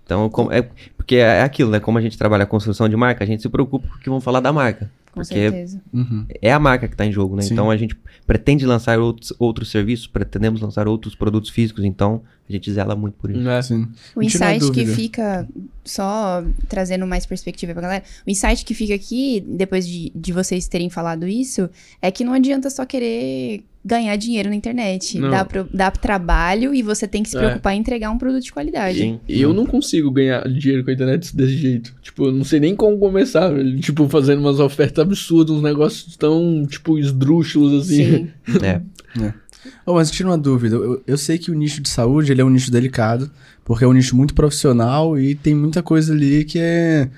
Então, como, é, porque é aquilo, né? Como a gente trabalha a construção de marca, a gente se preocupa com o que vão falar da marca. Com porque certeza. Uhum. é a marca que está em jogo, né? Sim. Então a gente pretende lançar outros, outros serviços, pretendemos lançar outros produtos físicos, então a gente zela muito por isso. É, sim. O insight que fica, só trazendo mais perspectiva pra galera, o insight que fica aqui, depois de, de vocês terem falado isso, é que não adianta só querer ganhar dinheiro na internet. Dá, pro, dá trabalho e você tem que se é. preocupar é. em entregar um produto de qualidade. Sim. Eu não consigo ganhar dinheiro com a internet desse jeito. Tipo, eu não sei nem como começar. Tipo, fazendo umas ofertas absurdas, uns negócios tão, tipo, esdrúxulos assim. Sim. é. é. Oh, mas tira uma dúvida. Eu, eu, sei que o nicho de saúde ele é um nicho delicado, porque é um nicho muito profissional e tem muita coisa ali que é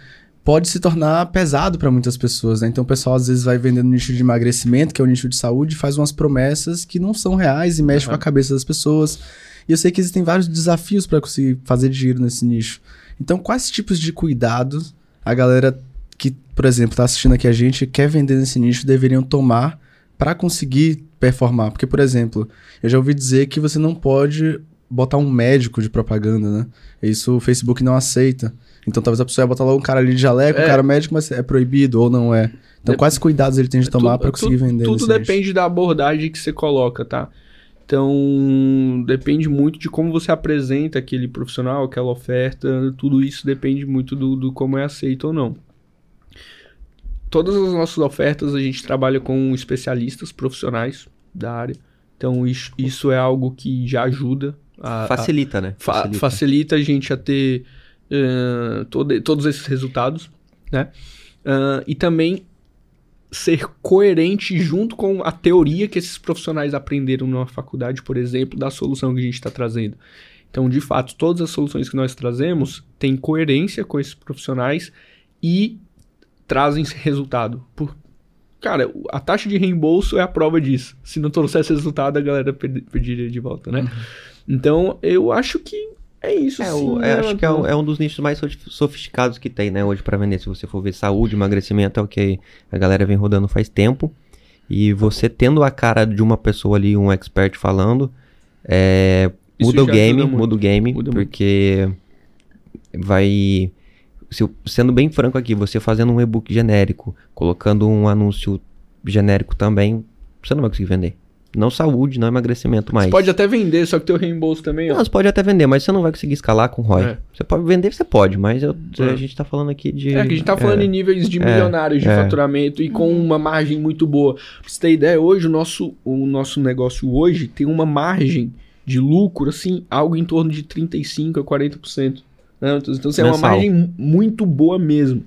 pode se tornar pesado para muitas pessoas, né? Então o pessoal às vezes vai vendendo nicho de emagrecimento, que é o nicho de saúde, faz umas promessas que não são reais e mexe uhum. com a cabeça das pessoas. E eu sei que existem vários desafios para conseguir fazer dinheiro nesse nicho. Então, quais tipos de cuidados a galera que, por exemplo, está assistindo aqui a gente quer vender nesse nicho deveriam tomar para conseguir performar? Porque, por exemplo, eu já ouvi dizer que você não pode botar um médico de propaganda, né? Isso o Facebook não aceita. Então talvez a pessoa ia botar logo um cara ali de jaleco, é. um cara médico, mas é proibido ou não é. Então, Dep quais cuidados ele tem de tomar para conseguir tudo, vender? Tudo depende nicho? da abordagem que você coloca, tá? Então, depende muito de como você apresenta aquele profissional, aquela oferta, tudo isso depende muito do, do como é aceito ou não. Todas as nossas ofertas a gente trabalha com especialistas profissionais da área. Então, isso, isso é algo que já ajuda. A, facilita, a, né? Facilita. facilita. a gente a ter uh, todo, todos esses resultados, né? Uh, e também ser coerente junto com a teoria que esses profissionais aprenderam na faculdade, por exemplo, da solução que a gente está trazendo. Então, de fato, todas as soluções que nós trazemos têm coerência com esses profissionais e trazem resultado. Por... Cara, a taxa de reembolso é a prova disso. Se não trouxesse resultado, a galera pediria de volta, né? Uhum. Então, eu acho que é isso, é, sim. O, é, acho que é um, é um, dos nichos mais sofisticados que tem, né, hoje para vender. Se você for ver saúde, emagrecimento, é o que a galera vem rodando faz tempo. E você tendo a cara de uma pessoa ali, um expert falando, é, muda o game, muda o game, muda porque muito. vai. Se, sendo bem franco aqui, você fazendo um e-book genérico, colocando um anúncio genérico também, você não vai conseguir vender. Não saúde, não emagrecimento mais. Você pode até vender, só que teu reembolso também, ó. Não, você pode até vender, mas você não vai conseguir escalar com ROI. É. Você pode vender, você pode, mas eu, é. a gente tá falando aqui de... É, que a gente tá falando é, em níveis de é, milionários de é. faturamento e com uma margem muito boa. Pra você ter ideia, hoje o nosso, o nosso negócio hoje tem uma margem de lucro, assim, algo em torno de 35% a 40%. Né? Então, então assim, é uma margem muito boa mesmo.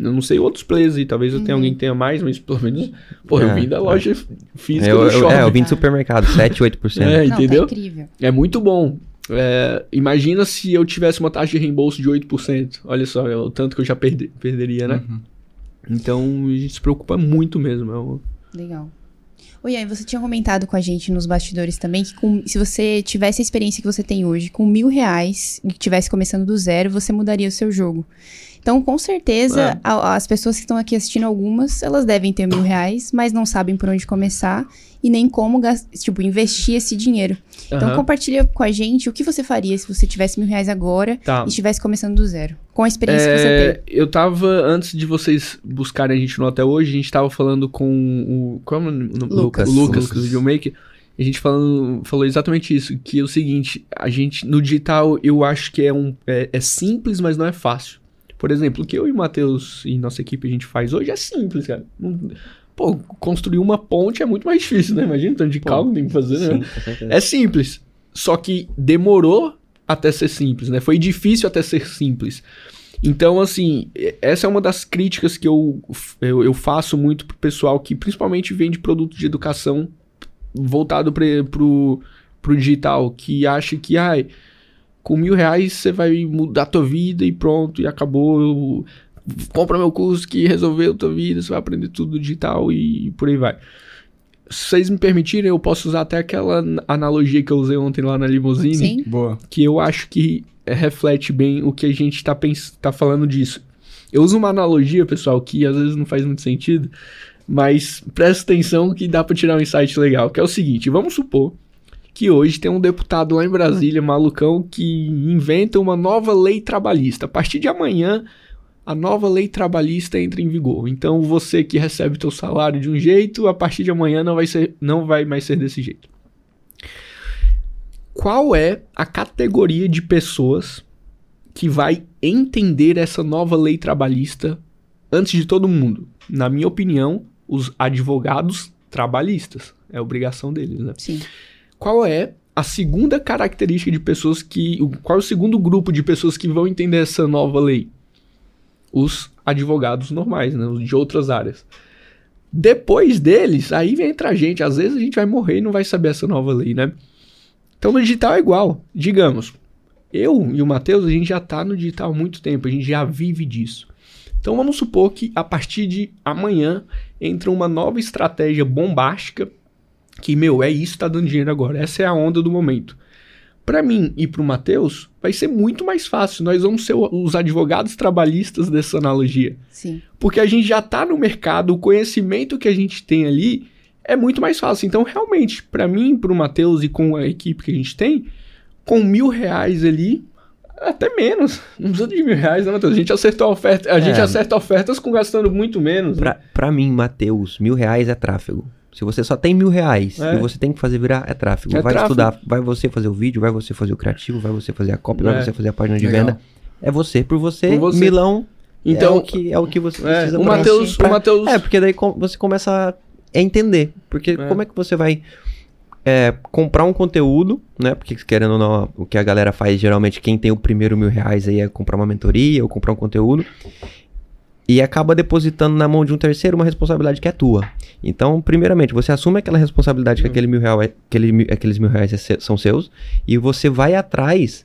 Eu não sei outros players aí, talvez eu tenha uhum. alguém que tenha mais, mas pelo menos. Pô, é, eu vim da loja é. física eu, do shopping. É, eu vim do supermercado, 7, 8%. é, entendeu? Não, tá incrível. É muito bom. É, imagina se eu tivesse uma taxa de reembolso de 8%. Olha só, é o tanto que eu já perder, perderia, né? Uhum. Então a gente se preocupa muito mesmo. É um... Legal. Oi, aí você tinha comentado com a gente nos bastidores também que com, se você tivesse a experiência que você tem hoje, com mil reais e estivesse começando do zero, você mudaria o seu jogo. Então, com certeza, é. a, as pessoas que estão aqui assistindo algumas, elas devem ter mil reais, mas não sabem por onde começar e nem como tipo, investir esse dinheiro. Uhum. Então, compartilha com a gente o que você faria se você tivesse mil reais agora tá. e estivesse começando do zero. Com a experiência é, que você é, tem. Eu tava, antes de vocês buscarem a gente no até hoje, a gente tava falando com o. Qual é o nome? Lucas. O Lucas, Lucas. do Videomaker. A gente falando, falou exatamente isso, que é o seguinte, a gente, no digital, eu acho que é, um, é, é simples, mas não é fácil. Por exemplo, o que eu e o Matheus e nossa equipe a gente faz hoje é simples, cara. Pô, construir uma ponte é muito mais difícil, né? Imagina o tanto de cálculo que tem que fazer, né? Sim, é simples. Só que demorou até ser simples, né? Foi difícil até ser simples. Então, assim, essa é uma das críticas que eu, eu, eu faço muito pro pessoal que principalmente vende produto de educação voltado para pro, pro digital, que acha que, ai, com mil reais você vai mudar a tua vida e pronto, e acabou. Compra meu curso que resolveu a tua vida, você vai aprender tudo digital e por aí vai. Se vocês me permitirem, eu posso usar até aquela analogia que eu usei ontem lá na limusine. Sim. Boa. Que eu acho que reflete bem o que a gente está tá falando disso. Eu uso uma analogia, pessoal, que às vezes não faz muito sentido, mas presta atenção que dá para tirar um insight legal, que é o seguinte, vamos supor que hoje tem um deputado lá em Brasília, malucão, que inventa uma nova lei trabalhista. A partir de amanhã, a nova lei trabalhista entra em vigor. Então, você que recebe seu salário de um jeito, a partir de amanhã não vai, ser, não vai mais ser desse jeito. Qual é a categoria de pessoas que vai entender essa nova lei trabalhista antes de todo mundo? Na minha opinião, os advogados trabalhistas. É obrigação deles, né? Sim qual é a segunda característica de pessoas que. Qual é o segundo grupo de pessoas que vão entender essa nova lei? Os advogados normais, né? Os de outras áreas. Depois deles, aí vem entrar a gente. Às vezes a gente vai morrer e não vai saber essa nova lei, né? Então no digital é igual. Digamos, eu e o Matheus, a gente já tá no digital há muito tempo, a gente já vive disso. Então vamos supor que a partir de amanhã entra uma nova estratégia bombástica que, meu, é isso que tá dando dinheiro agora. Essa é a onda do momento. Para mim e pro Matheus, vai ser muito mais fácil. Nós vamos ser os advogados trabalhistas dessa analogia. Sim. Porque a gente já tá no mercado, o conhecimento que a gente tem ali é muito mais fácil. Então, realmente, para mim, pro Matheus e com a equipe que a gente tem, com mil reais ali, até menos. Não precisa de mil reais, né, Matheus? A gente acertou oferta. A é. gente acerta ofertas com gastando muito menos. Pra, né? pra mim, Matheus, mil reais é tráfego. Se você só tem mil reais é. e você tem que fazer virar, é tráfego. É vai tráfego. estudar, vai você fazer o vídeo, vai você fazer o criativo, vai você fazer a cópia, é. vai você fazer a página de Legal. venda. É você por você, por você. Milão. Então, é o que, é o que você é, precisa o Mateus, pra... o Mateus... É, porque daí você começa a entender. Porque é. como é que você vai é, comprar um conteúdo, né? Porque querendo ou não, o que a galera faz geralmente, quem tem o primeiro mil reais aí é comprar uma mentoria ou comprar um conteúdo. E acaba depositando na mão de um terceiro uma responsabilidade que é tua. Então, primeiramente, você assume aquela responsabilidade que aquele mil real, é, aquele, aqueles mil reais é são seus e você vai atrás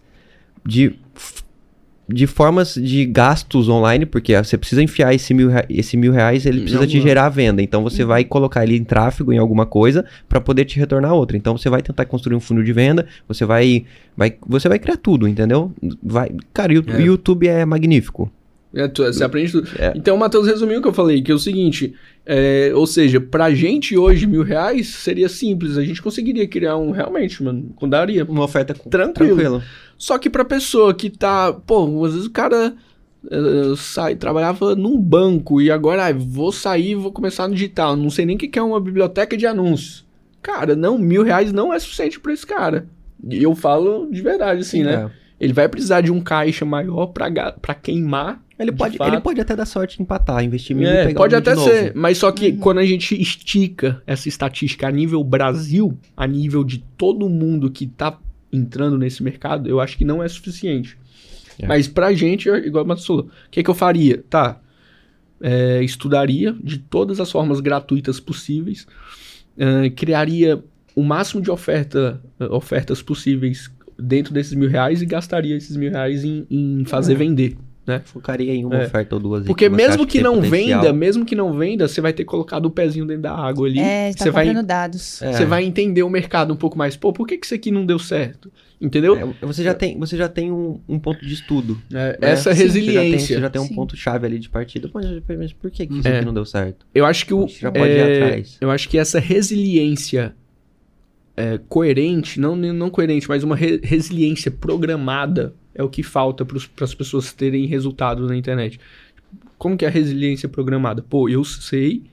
de de formas de gastos online, porque você precisa enfiar esse mil, esse mil reais, ele precisa Não, te gerar venda. Então você uhum. vai colocar ele em tráfego, em alguma coisa, para poder te retornar outra. Então você vai tentar construir um funil de venda, você vai, vai, você vai criar tudo, entendeu? Vai, cara, o é. YouTube é magnífico. É, tu, você aprende tudo. É. Então, o Matheus resumiu o que eu falei, que é o seguinte: é, ou seja, pra gente hoje, mil reais seria simples. A gente conseguiria criar um, realmente, mano, daria. Uma oferta tranquilo. tranquilo. Só que pra pessoa que tá, pô, às vezes o cara uh, sai, trabalhava num banco e agora ah, vou sair vou começar no digital. Não sei nem o que é uma biblioteca de anúncios. Cara, não, mil reais não é suficiente pra esse cara. E eu falo de verdade, assim, Sim, né? É. Ele vai precisar de um caixa maior para queimar. Ele pode, ele pode até dar sorte em empatar, investir mil é, e pegar Pode um até ser, mas só que uhum. quando a gente estica essa estatística a nível Brasil, a nível de todo mundo que tá entrando nesse mercado, eu acho que não é suficiente. É. Mas pra gente, igual o falou, o que, que eu faria? Tá, é, estudaria de todas as formas gratuitas possíveis, é, criaria o máximo de oferta, ofertas possíveis dentro desses mil reais e gastaria esses mil reais em, em fazer é. vender. Né? Focaria em uma é. oferta ou duas. Porque mesmo que, que não potencial. venda, mesmo que não venda, você vai ter colocado o pezinho dentro da água ali. É, tá você vai dados. É. Você vai entender o mercado um pouco mais. Pô, por que, que isso aqui não deu certo? Entendeu? É, você já tem, você já tem um, um ponto de estudo. É, né? Essa Sim, resiliência. Você já tem, você já tem um ponto-chave ali de partida. Mas, mas por que, que isso é. aqui não deu certo? Eu acho que o. Já pode ir é, atrás. Eu acho que essa resiliência é, coerente, não, não coerente, mas uma re resiliência programada é o que falta para as pessoas terem resultados na internet. Como que é a resiliência programada? Pô, eu sei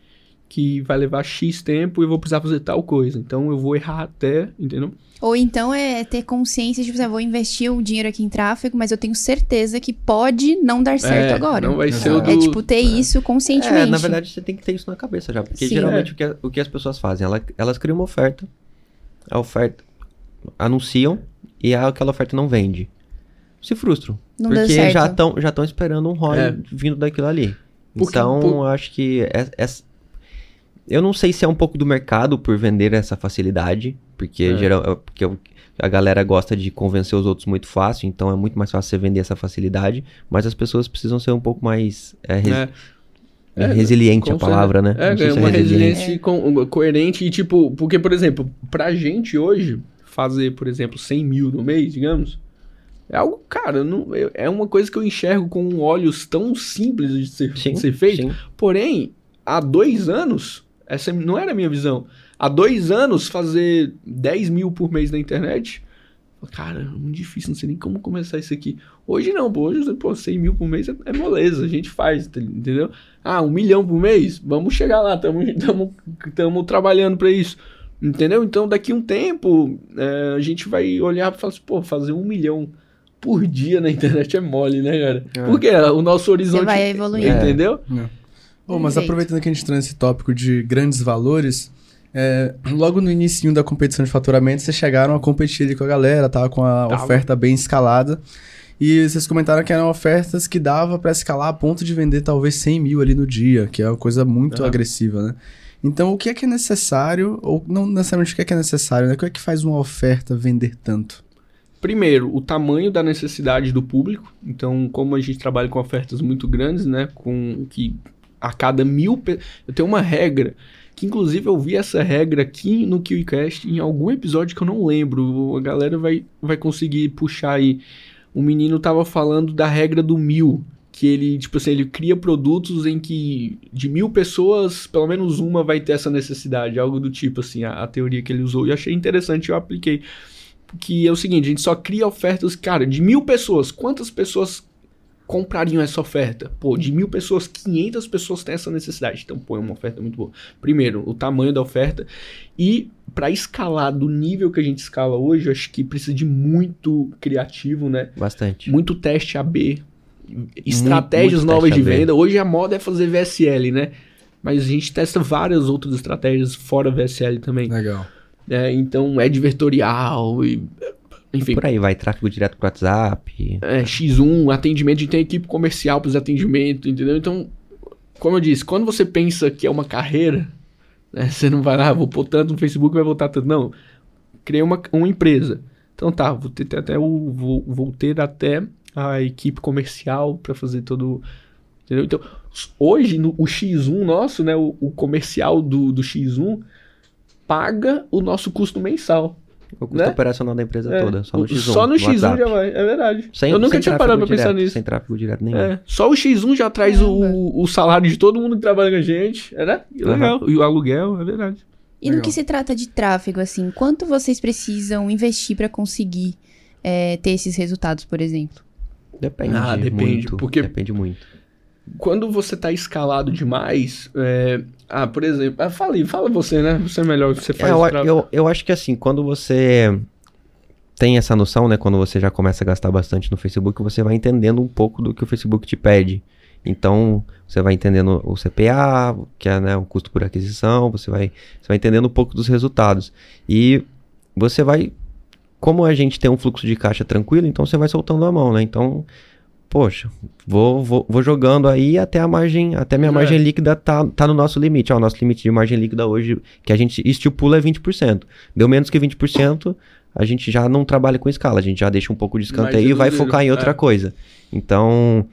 que vai levar X tempo e eu vou precisar fazer tal coisa. Então eu vou errar até, entendeu? Ou então é ter consciência de, tipo, eu vou investir o dinheiro aqui em tráfego, mas eu tenho certeza que pode não dar certo é, agora. Não vai ser o do... É tipo ter é. isso conscientemente. É, na verdade você tem que ter isso na cabeça já. Porque Sim, geralmente é. o, que, o que as pessoas fazem? Elas, elas criam uma oferta, a oferta anunciam e aquela oferta não vende. Se frustram. Não porque já estão já estão esperando um ROI é. vindo daquilo ali. Porque, então, por... acho que é, é, eu não sei se é um pouco do mercado por vender essa facilidade, porque é. geral, porque a galera gosta de convencer os outros muito fácil, então é muito mais fácil você vender essa facilidade, mas as pessoas precisam ser um pouco mais é, res... é. É, resiliente a palavra, né? É, é uma resiliência co coerente e tipo, porque, por exemplo, pra gente hoje, fazer, por exemplo, 100 mil no mês, digamos, é algo, cara, não, é uma coisa que eu enxergo com olhos tão simples de ser, sim, de ser feito. Sim. Porém, há dois anos, essa não era a minha visão. Há dois anos, fazer 10 mil por mês na internet, cara, é muito difícil, não sei nem como começar isso aqui. Hoje não, pô, hoje, pô, 100 mil por mês é, é moleza, a gente faz, entendeu? Ah, um milhão por mês? Vamos chegar lá, estamos trabalhando para isso. Entendeu? Então, daqui um tempo, é, a gente vai olhar e falar assim, pô, fazer um milhão por dia na internet é mole, né, cara? É. Porque o nosso horizonte. Você vai evoluir. Entendeu? É. Oh, mas aproveitando que a gente entrou nesse tópico de grandes valores, é, logo no início da competição de faturamento, vocês chegaram a competir com a galera, tava com a tava. oferta bem escalada. E vocês comentaram que eram ofertas que dava para escalar a ponto de vender talvez 100 mil ali no dia, que é uma coisa muito uhum. agressiva, né? Então, o que é que é necessário, ou não necessariamente o que é que é necessário, né? O que é que faz uma oferta vender tanto? Primeiro, o tamanho da necessidade do público. Então, como a gente trabalha com ofertas muito grandes, né? Com que a cada mil... Pe... Eu tenho uma regra que inclusive eu vi essa regra aqui no KiwiCast em algum episódio que eu não lembro. A galera vai, vai conseguir puxar aí. O menino tava falando da regra do mil que ele, tipo assim, ele cria produtos em que de mil pessoas, pelo menos uma vai ter essa necessidade, algo do tipo, assim, a, a teoria que ele usou. E achei interessante, eu apliquei. Que é o seguinte, a gente só cria ofertas, cara, de mil pessoas, quantas pessoas comprariam essa oferta? Pô, de mil pessoas, 500 pessoas têm essa necessidade. Então, pô, é uma oferta muito boa. Primeiro, o tamanho da oferta. E para escalar do nível que a gente escala hoje, acho que precisa de muito criativo, né? Bastante. Muito teste AB, estratégias muito, muito novas de venda. Hoje a moda é fazer VSL, né? Mas a gente testa várias outras estratégias fora VSL também. Legal. É, então é advertorial e enfim. Por aí vai, tráfego direto pro WhatsApp. É, X1, atendimento, a gente tem equipe comercial para os atendimentos, entendeu? Então, como eu disse, quando você pensa que é uma carreira, né, você não vai lá, ah, vou pôr tanto no Facebook, vai voltar tanto. Não. Criei uma, uma empresa. Então tá, vou ter até o. Vou, vou ter até a equipe comercial para fazer todo. Entendeu? Então, hoje, no, o X1 nosso, né? O, o comercial do, do X1 paga o nosso custo mensal. O custo né? operacional da empresa é. toda, só no X1. Só no, no X1 WhatsApp. já vai, é verdade. Sem, eu nunca tinha parado pra direto, pensar nisso. Sem tráfego direto nenhum. É. Só o X1 já traz o, o salário de todo mundo que trabalha com a gente, é, né? E legal. Uhum. E o aluguel, é verdade. E legal. no que se trata de tráfego, assim, quanto vocês precisam investir para conseguir é, ter esses resultados, por exemplo? Depende. Ah, depende. Muito, porque depende muito. Quando você tá escalado demais, é... ah, por exemplo, ah, fala, fala você, né? Você é melhor, você faz é, eu, eu, eu acho que assim, quando você tem essa noção, né? Quando você já começa a gastar bastante no Facebook, você vai entendendo um pouco do que o Facebook te pede. Então, você vai entendendo o CPA, que é né, o custo por aquisição, você vai, você vai entendendo um pouco dos resultados. E você vai. Como a gente tem um fluxo de caixa tranquilo, então você vai soltando a mão, né? Então, poxa, vou, vou, vou jogando aí até a margem, até minha é. margem líquida tá, tá no nosso limite. Ó, o nosso limite de margem líquida hoje, que a gente estipula é 20%. Deu menos que 20%, a gente já não trabalha com escala, a gente já deixa um pouco de escanteio e vai focar em outra é. coisa. Então,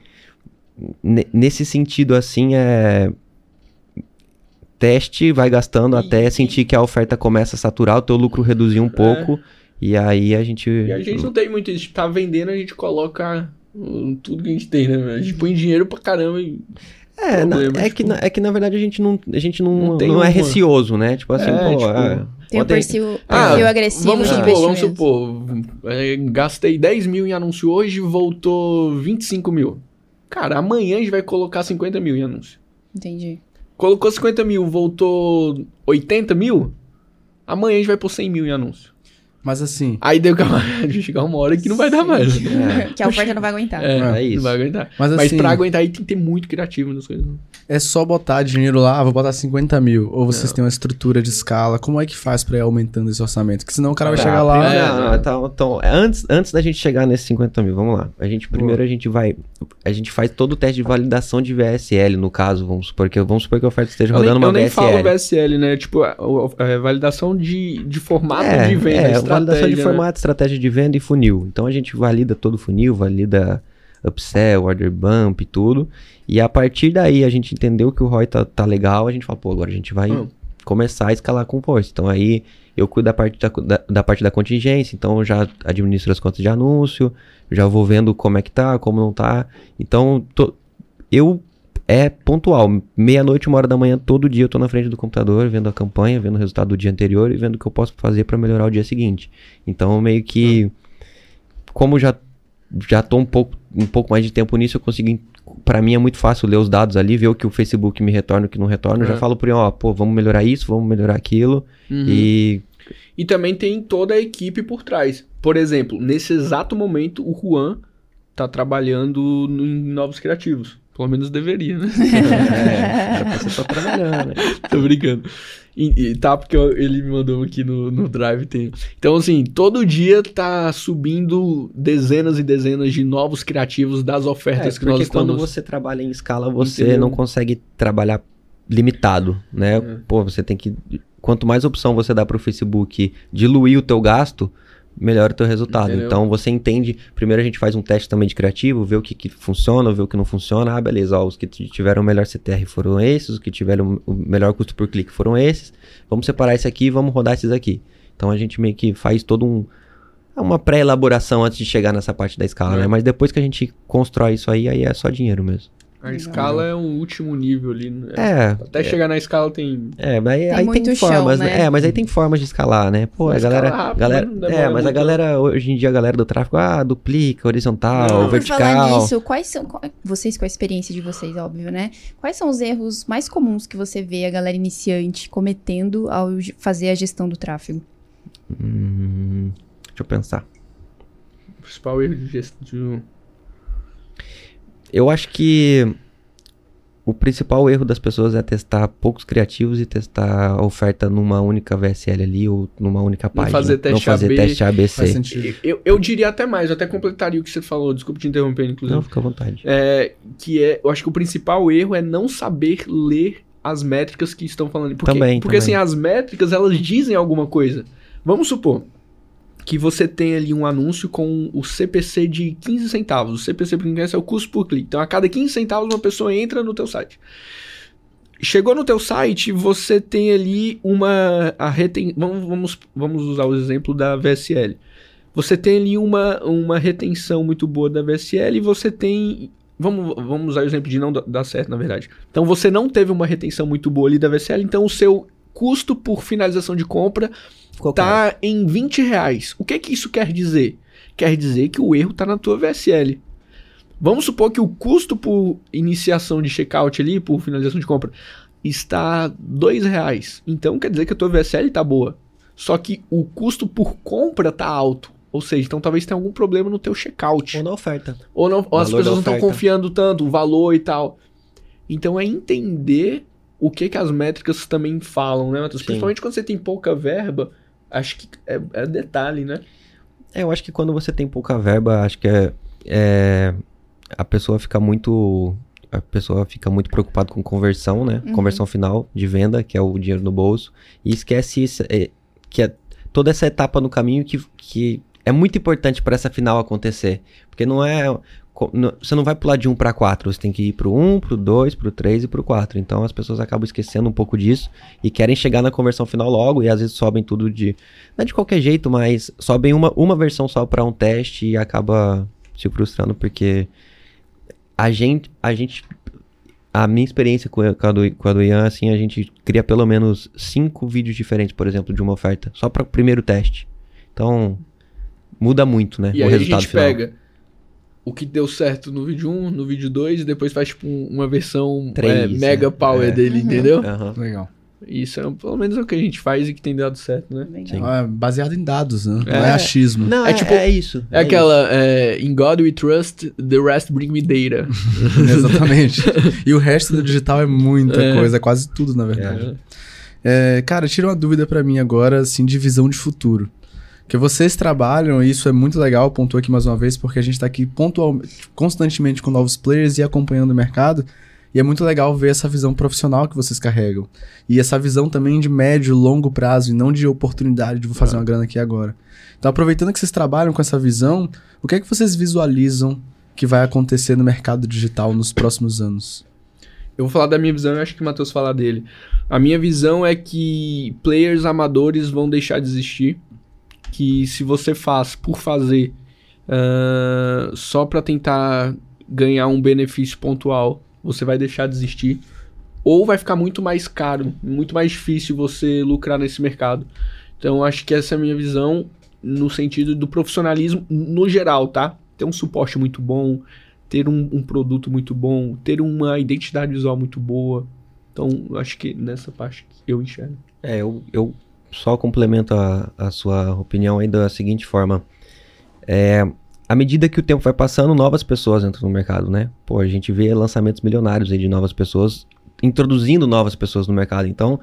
nesse sentido, assim, é. Teste, vai gastando e, até e... sentir que a oferta começa a saturar, o teu lucro reduzir um é. pouco. E aí a gente. E a gente não tem muito isso. Tá vendendo, a gente coloca tudo que a gente tem, né? A gente põe dinheiro pra caramba e. É, na, é, tipo... que, na, é que na verdade a gente não, a gente não, não, não é receoso, né? Tipo assim, é, pô. Tipo, é, tem um perfil, ah, agressivo vamos supor, Vamos supor, é, gastei 10 mil em anúncio hoje voltou 25 mil. Cara, amanhã a gente vai colocar 50 mil em anúncio. Entendi. Colocou 50 mil, voltou 80 mil, amanhã a gente vai pôr 100 mil em anúncio. Mas assim. Aí deu que a gente chegar uma hora que não vai dar mais. É. que a oferta não vai aguentar. É, é isso. Não vai aguentar. Mas, assim, Mas pra aguentar aí tem que ter muito criativo nas coisas. É só botar dinheiro lá, ah, vou botar 50 mil. Ou vocês não. têm uma estrutura de escala. Como é que faz pra ir aumentando esse orçamento? Porque senão o cara vai tá, chegar lá. Não, não, então, então, antes, antes da gente chegar nesses 50 mil, vamos lá. A gente primeiro Boa. a gente vai. A gente faz todo o teste de validação de VSL, no caso, vamos supor que, vamos supor que a oferta esteja rodando nem, uma eu VSL. Eu nem falo VSL, né? Tipo, a, a, a validação de, de formato é, de venda. Validação de né? formato formato, estratégia de venda e funil. Então a gente valida todo o funil, valida upsell, order bump e tudo. E a partir daí a gente entendeu que o ROI tá, tá legal, a gente fala, pô, agora a gente vai hum. começar a escalar com o Então aí eu cuido da parte da, da, da, parte da contingência, então eu já administro as contas de anúncio, já vou vendo como é que tá, como não tá. Então tô, eu é pontual. Meia-noite, uma hora da manhã, todo dia eu tô na frente do computador, vendo a campanha, vendo o resultado do dia anterior e vendo o que eu posso fazer para melhorar o dia seguinte. Então, meio que. Como já, já tô um pouco, um pouco mais de tempo nisso, eu consigo. Para mim é muito fácil ler os dados ali, ver o que o Facebook me retorna e o que não retorna. Eu já falo por ele, ó, pô, vamos melhorar isso, vamos melhorar aquilo. Uhum. E. E também tem toda a equipe por trás. Por exemplo, nesse exato momento, o Juan tá trabalhando em novos criativos. Pelo menos deveria, né? é, você tá trabalhando, né? Tô brincando. E, e, tá, porque ele me mandou aqui no, no Drive. Tem. Então, assim, todo dia tá subindo dezenas e dezenas de novos criativos das ofertas é, que nós estamos... Porque quando você trabalha em escala, você Entendeu? não consegue trabalhar limitado, né? É. Pô, você tem que... Quanto mais opção você dá pro Facebook diluir o teu gasto, melhora o teu resultado. Entendeu? Então você entende, primeiro a gente faz um teste também de criativo, vê o que, que funciona, vê o que não funciona. Ah, beleza, ó, os que tiveram o melhor CTR foram esses, os que tiveram o melhor custo por clique foram esses. Vamos separar esse aqui e vamos rodar esses aqui. Então a gente meio que faz todo um uma pré-elaboração antes de chegar nessa parte da escala, é. né? Mas depois que a gente constrói isso aí, aí é só dinheiro mesmo. A escala é um último nível ali. Né? É. Até é. chegar na escala tem. É, mas aí tem, aí tem formas, chão, né? né? É, mas aí tem formas de escalar, né? Pô, a galera. Rápido, galera é, mas a galera, hoje em dia, a galera do tráfego, ah, duplica, horizontal, não, vertical. Por falar nisso, quais são. Vocês, com a experiência de vocês, óbvio, né? Quais são os erros mais comuns que você vê a galera iniciante cometendo ao fazer a gestão do tráfego? Hum, deixa eu pensar. O principal erro de gestão. Eu acho que o principal erro das pessoas é testar poucos criativos e testar a oferta numa única VSL ali ou numa única página. Não fazer teste, não fazer AB, teste ABC. Eu, eu diria até mais, eu até completaria o que você falou, desculpa te interromper, inclusive. Não, fica à vontade. É, que é, eu acho que o principal erro é não saber ler as métricas que estão falando. Porque, também, porque também. assim, as métricas, elas dizem alguma coisa. Vamos supor que você tem ali um anúncio com o CPC de 15 centavos. O CPC, por quem é o custo por clique. Então, a cada 15 centavos, uma pessoa entra no teu site. Chegou no teu site, você tem ali uma... A reten... vamos, vamos, vamos usar o exemplo da VSL. Você tem ali uma, uma retenção muito boa da VSL e você tem Vamos, vamos usar o exemplo de não dar certo, na verdade. Então você não teve uma retenção muito boa ali da VSL, então o seu custo por finalização de compra Qual tá é? em 20 reais. O que que isso quer dizer? Quer dizer que o erro tá na tua VSL. Vamos supor que o custo por iniciação de checkout ali, por finalização de compra, está dois reais. Então quer dizer que a tua VSL tá boa. Só que o custo por compra tá alto. Ou seja, então talvez tenha algum problema no teu checkout. Ou na oferta. Ou, não, ou as pessoas não estão confiando tanto, o valor e tal. Então é entender o que que as métricas também falam, né, Matheus? Principalmente quando você tem pouca verba, acho que é, é, detalhe, né? É, eu acho que quando você tem pouca verba, acho que é, é a pessoa fica muito a pessoa fica muito preocupada com conversão, né? Uhum. Conversão final de venda, que é o dinheiro no bolso, e esquece isso, é, que é toda essa etapa no caminho que, que é muito importante para essa final acontecer. Porque não é. Você não vai pular de 1 para 4, você tem que ir pro 1, pro 2, pro 3 e pro 4. Então as pessoas acabam esquecendo um pouco disso e querem chegar na conversão final logo e às vezes sobem tudo de. Não é de qualquer jeito, mas sobem uma, uma versão só para um teste e acaba se frustrando porque a gente. A gente a minha experiência com a, com a, do, com a do Ian, assim, a gente cria pelo menos cinco vídeos diferentes, por exemplo, de uma oferta, só para o primeiro teste. Então, muda muito, né? E o aí resultado a gente final. pega o que deu certo no vídeo 1, no vídeo 2, e depois faz tipo uma versão 3, é, mega é. power é. dele, uhum. entendeu? Uhum. Legal. Isso é pelo menos é o que a gente faz e que tem dado certo, né? É, baseado em dados, né? É. Não é achismo. Não, é, tipo, é isso. É, aquela, isso. in God we trust, the rest bring me data. Exatamente. e o resto do digital é muita coisa, é quase tudo, na verdade. cara, tira uma dúvida para mim agora, assim, de visão de futuro. Que vocês trabalham, e isso é muito legal, pontuou aqui mais uma vez, porque a gente está aqui pontual, constantemente com novos players e acompanhando o mercado. E é muito legal ver essa visão profissional que vocês carregam. E essa visão também de médio, longo prazo, e não de oportunidade de vou fazer é. uma grana aqui agora. Então, aproveitando que vocês trabalham com essa visão, o que é que vocês visualizam que vai acontecer no mercado digital nos próximos anos? Eu vou falar da minha visão e acho que o Matheus falar dele. A minha visão é que players amadores vão deixar de existir que se você faz por fazer uh, só para tentar ganhar um benefício pontual, você vai deixar de existir. Ou vai ficar muito mais caro, muito mais difícil você lucrar nesse mercado. Então, acho que essa é a minha visão no sentido do profissionalismo no geral, tá? Ter um suporte muito bom, ter um, um produto muito bom, ter uma identidade visual muito boa. Então, acho que nessa parte eu enxergo. É, eu, eu só complemento a, a sua opinião aí da seguinte forma. É, à medida que o tempo vai passando, novas pessoas entram no mercado, né? Pô, a gente vê lançamentos milionários aí de novas pessoas, introduzindo novas pessoas no mercado. Então,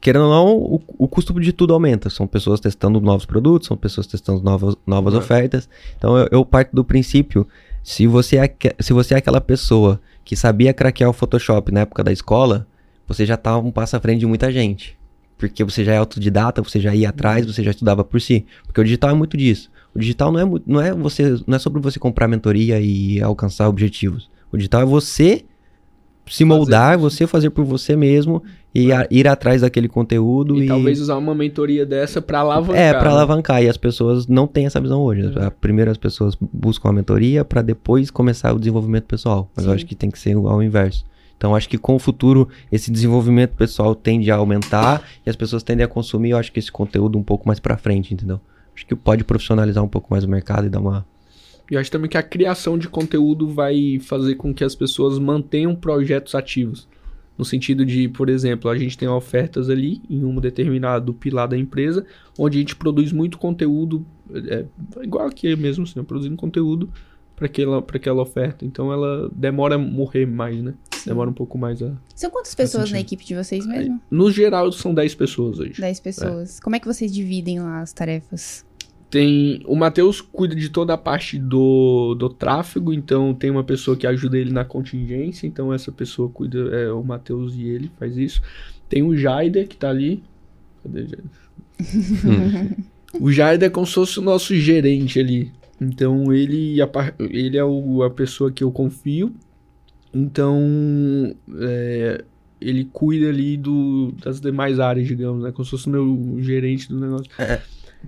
querendo ou não, o, o custo de tudo aumenta. São pessoas testando novos produtos, são pessoas testando novas, novas ofertas. Então, eu, eu parto do princípio, se você, é, se você é aquela pessoa que sabia craquear o Photoshop na época da escola, você já está um passo à frente de muita gente. Porque você já é autodidata, você já ia atrás, você já estudava por si. Porque o digital é muito disso. O digital não é, não é, você, não é sobre você comprar mentoria e alcançar objetivos. O digital é você se moldar, fazer você fazer por você mesmo e é. a, ir atrás daquele conteúdo e, e, talvez usar uma mentoria dessa para alavancar. É, para né? alavancar e as pessoas não têm essa visão hoje. É. Primeiro as pessoas buscam a mentoria para depois começar o desenvolvimento pessoal, mas Sim. eu acho que tem que ser ao inverso. Então acho que com o futuro esse desenvolvimento pessoal tende a aumentar e as pessoas tendem a consumir, eu acho que esse conteúdo um pouco mais para frente, entendeu? Acho que pode profissionalizar um pouco mais o mercado e dar uma e acho também que a criação de conteúdo vai fazer com que as pessoas mantenham projetos ativos. No sentido de, por exemplo, a gente tem ofertas ali em um determinado pilar da empresa, onde a gente produz muito conteúdo, é, igual aqui mesmo, assim, produzindo conteúdo para aquela, pra aquela oferta. Então ela demora a morrer mais, né? Sim. Demora um pouco mais a. São quantas pessoas na equipe de vocês mesmo? No geral, são 10 pessoas hoje. 10 pessoas. É. Como é que vocês dividem lá as tarefas? Tem. O Matheus cuida de toda a parte do, do tráfego, então tem uma pessoa que ajuda ele na contingência, então essa pessoa cuida, é o Matheus e ele faz isso. Tem o Jaider que tá ali. Cadê o Jaider? o Jaider é como se fosse o nosso gerente ali. Então ele, ele é o, a pessoa que eu confio. Então é, ele cuida ali do, das demais áreas, digamos, né? Como se fosse meu gerente do negócio. É.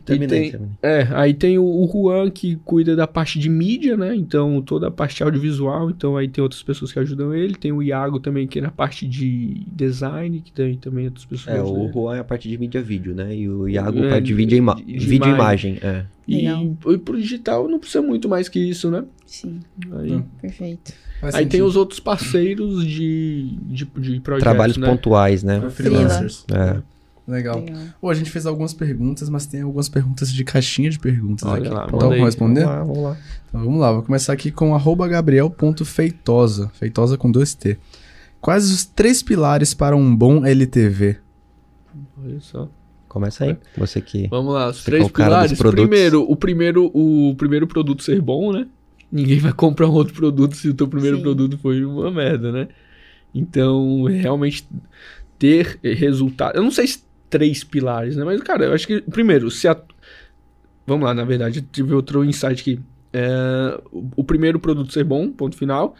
Terminei, tem, É, aí tem o, o Juan que cuida da parte de mídia, né? Então, toda a parte audiovisual. Então, aí tem outras pessoas que ajudam ele. Tem o Iago também, que é na parte de design, que tem também outras pessoas. É, o Juan é a parte de mídia vídeo, né? E o Iago é, a parte de vídeo, ima de vídeo imagem. É. E, e pro digital não precisa muito mais que isso, né? Sim. Aí, hum. Perfeito. Faz aí sentido. tem os outros parceiros de, de, de projetos, Trabalhos né? pontuais, né? Freelancers. É. Legal. Legal. a gente fez algumas perguntas, mas tem algumas perguntas de caixinha de perguntas Olha aqui. Lá, então, vamos responder? Vamos lá, vamos lá. Então, vamos lá, vou começar aqui com gabriel.feitosa, feitosa com dois T. Quais os três pilares para um bom LTV? Olha só. Começa aí, você que... Vamos lá, os três pilares. Primeiro, o primeiro, o primeiro produto ser bom, né? Ninguém vai comprar um outro produto se o teu primeiro Sim. produto foi uma merda, né? Então, realmente ter resultado. Eu não sei se três pilares, né? Mas, cara, eu acho que, primeiro, se a... Vamos lá, na verdade, tive outro insight aqui. É, o primeiro produto ser bom, ponto final.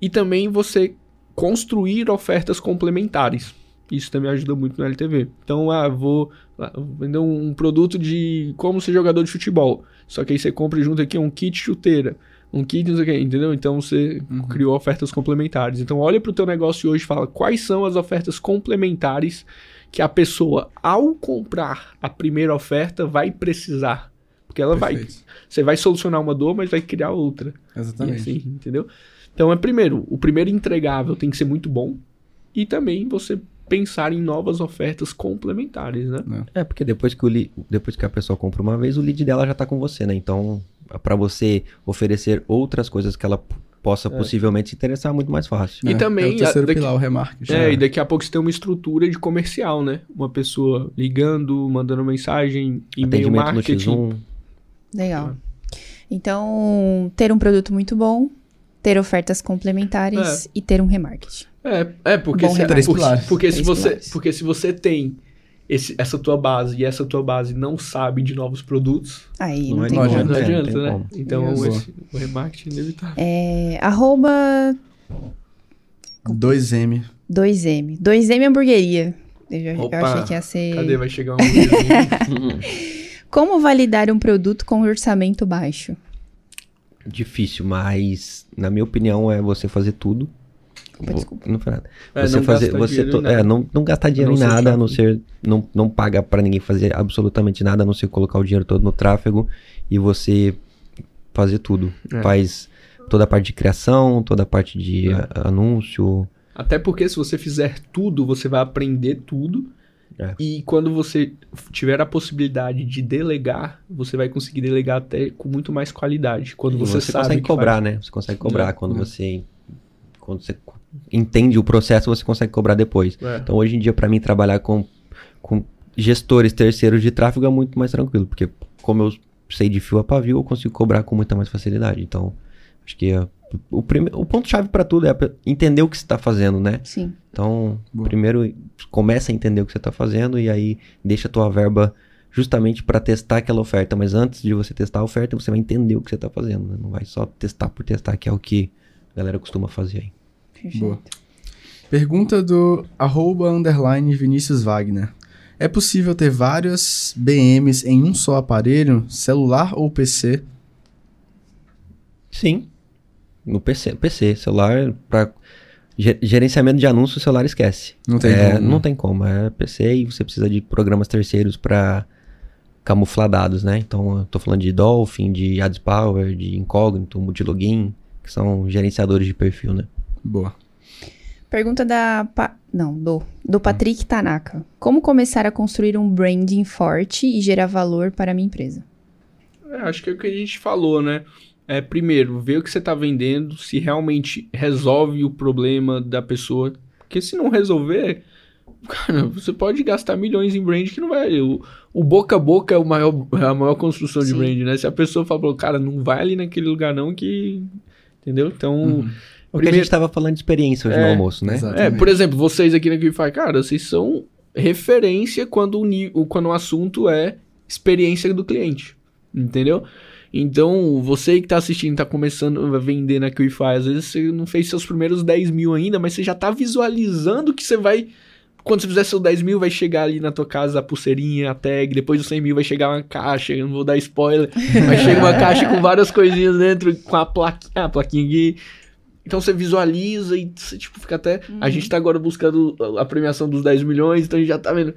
E também você construir ofertas complementares. Isso também ajuda muito no LTV. Então, ah, vou, ah, vender um produto de como ser jogador de futebol. Só que aí você compra junto aqui um kit chuteira, um kit, não sei o que, entendeu? Então você uhum. criou ofertas complementares. Então olha para o teu negócio hoje e fala quais são as ofertas complementares que a pessoa, ao comprar a primeira oferta, vai precisar. Porque ela Perfeito. vai. Você vai solucionar uma dor, mas vai criar outra. Exatamente. Assim, entendeu? Então é primeiro, o primeiro entregável tem que ser muito bom. E também você pensar em novas ofertas complementares, né? É, porque depois que, o li, depois que a pessoa compra uma vez, o lead dela já está com você, né? Então, para você oferecer outras coisas que ela possa é. possivelmente se interessar muito mais fácil. E é, também... É o terceiro daqui, pilar, o remarketing. É, e daqui a pouco você tem uma estrutura de comercial, né? Uma pessoa ligando, mandando mensagem, e-mail marketing. No X1. Legal. Então, ter um produto muito bom, ter ofertas complementares é. e ter um remarketing. É, é porque, se, porque, porque se você, porque se você tem esse, essa tua base e essa tua base não sabe de novos produtos, aí não, não, tem adianta, não adianta, né? Como. Então esse, o remarketing é inevitável. É, arroba 2M. 2M. 2M hamburgueria. Eu, Opa, eu achei que ia ser. Cadê? Vai chegar um Como validar um produto com orçamento baixo? Difícil, mas na minha opinião é você fazer tudo Opa, desculpa. Não foi nada. É, você fazer, você to, é, não, não gastar dinheiro não em nada, a não ser não, não pagar para ninguém fazer absolutamente nada, a não ser colocar o dinheiro todo no tráfego e você fazer tudo. É. Faz toda a parte de criação, toda a parte de é. anúncio. Até porque se você fizer tudo, você vai aprender tudo. É. E quando você tiver a possibilidade de delegar, você vai conseguir delegar até com muito mais qualidade. Quando você, você consegue cobrar, faz. né? Você consegue cobrar é. quando é. você quando você entende o processo, você consegue cobrar depois. É. Então, hoje em dia, para mim, trabalhar com, com gestores terceiros de tráfego é muito mais tranquilo, porque como eu sei de fio a pavio, eu consigo cobrar com muita mais facilidade. Então, acho que é, o, prime, o ponto-chave para tudo é entender o que você está fazendo, né? Sim. Então, Boa. primeiro começa a entender o que você está fazendo e aí deixa a tua verba justamente para testar aquela oferta. Mas antes de você testar a oferta, você vai entender o que você está fazendo. Né? Não vai só testar por testar, que é o que a galera costuma fazer aí. Perfeito. Boa. Pergunta do arroba underline Vinícius Wagner. É possível ter várias BMs em um só aparelho, celular ou PC? Sim. No PC, PC celular para gerenciamento de anúncios, celular esquece. Não tem é, como. Não tem como, é PC e você precisa de programas terceiros para camuflar dados, né? Então, eu tô falando de Dolphin, de AdsPower, de Incognito, Multilogin, que são gerenciadores de perfil, né? Boa. Pergunta da. Pa... Não, do, do Patrick Tanaka. Como começar a construir um branding forte e gerar valor para a minha empresa? É, acho que é o que a gente falou, né? é primeiro ver o que você está vendendo, se realmente resolve o problema da pessoa. Porque se não resolver, cara, você pode gastar milhões em brand que não vai. O, o boca a boca é, o maior, é a maior construção Sim. de brand, né? Se a pessoa fala, cara, não vai ali naquele lugar não que. Entendeu? Então. Uhum. Porque primeiro... a gente estava falando de experiência hoje é, no almoço, né? Exatamente. É, por exemplo, vocês aqui na Qify, cara, vocês são referência quando o, quando o assunto é experiência do cliente. Entendeu? Então, você que está assistindo, está começando a vender na Qify, às vezes você não fez seus primeiros 10 mil ainda, mas você já está visualizando que você vai. Quando você fizer seus 10 mil, vai chegar ali na tua casa a pulseirinha, a tag. Depois dos 100 mil, vai chegar uma caixa. Eu não vou dar spoiler. Vai chegar uma caixa com várias coisinhas dentro, com a plaquinha, a plaquinha aqui. Então você visualiza e você, tipo, fica até. Uhum. A gente tá agora buscando a premiação dos 10 milhões, então a gente já tá vendo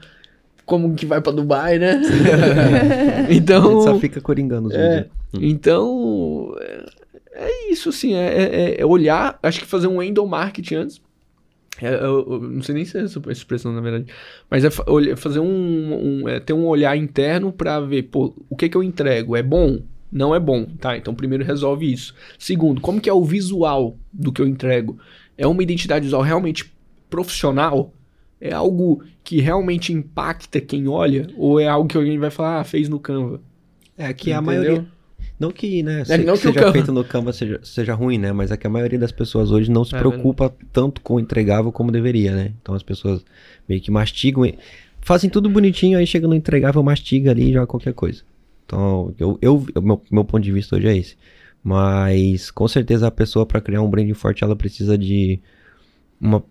como que vai para Dubai, né? então. A gente só fica coringando os é, hum. Então. É, é, isso, assim. É, é, é, olhar. Acho que fazer um endo marketing antes. É, eu, eu, não sei nem se é essa expressão, na verdade. Mas é fazer um. um é, ter um olhar interno para ver, pô, o que que eu entrego? É bom? Não é bom, tá? Então, primeiro resolve isso. Segundo, como que é o visual do que eu entrego? É uma identidade visual realmente profissional? É algo que realmente impacta quem olha? Ou é algo que alguém vai falar, ah, fez no Canva? É que Entendeu? a maioria. Não que, né, é, não que seja Canva... feito no Canva seja, seja ruim, né? Mas é que a maioria das pessoas hoje não se é, preocupa tanto com o entregável como deveria, né? Então as pessoas meio que mastigam, fazem tudo bonitinho, aí chega no entregável, mastiga ali e joga qualquer coisa. Então, eu, eu meu, meu ponto de vista hoje é esse. Mas com certeza a pessoa para criar um branding forte, ela precisa de uma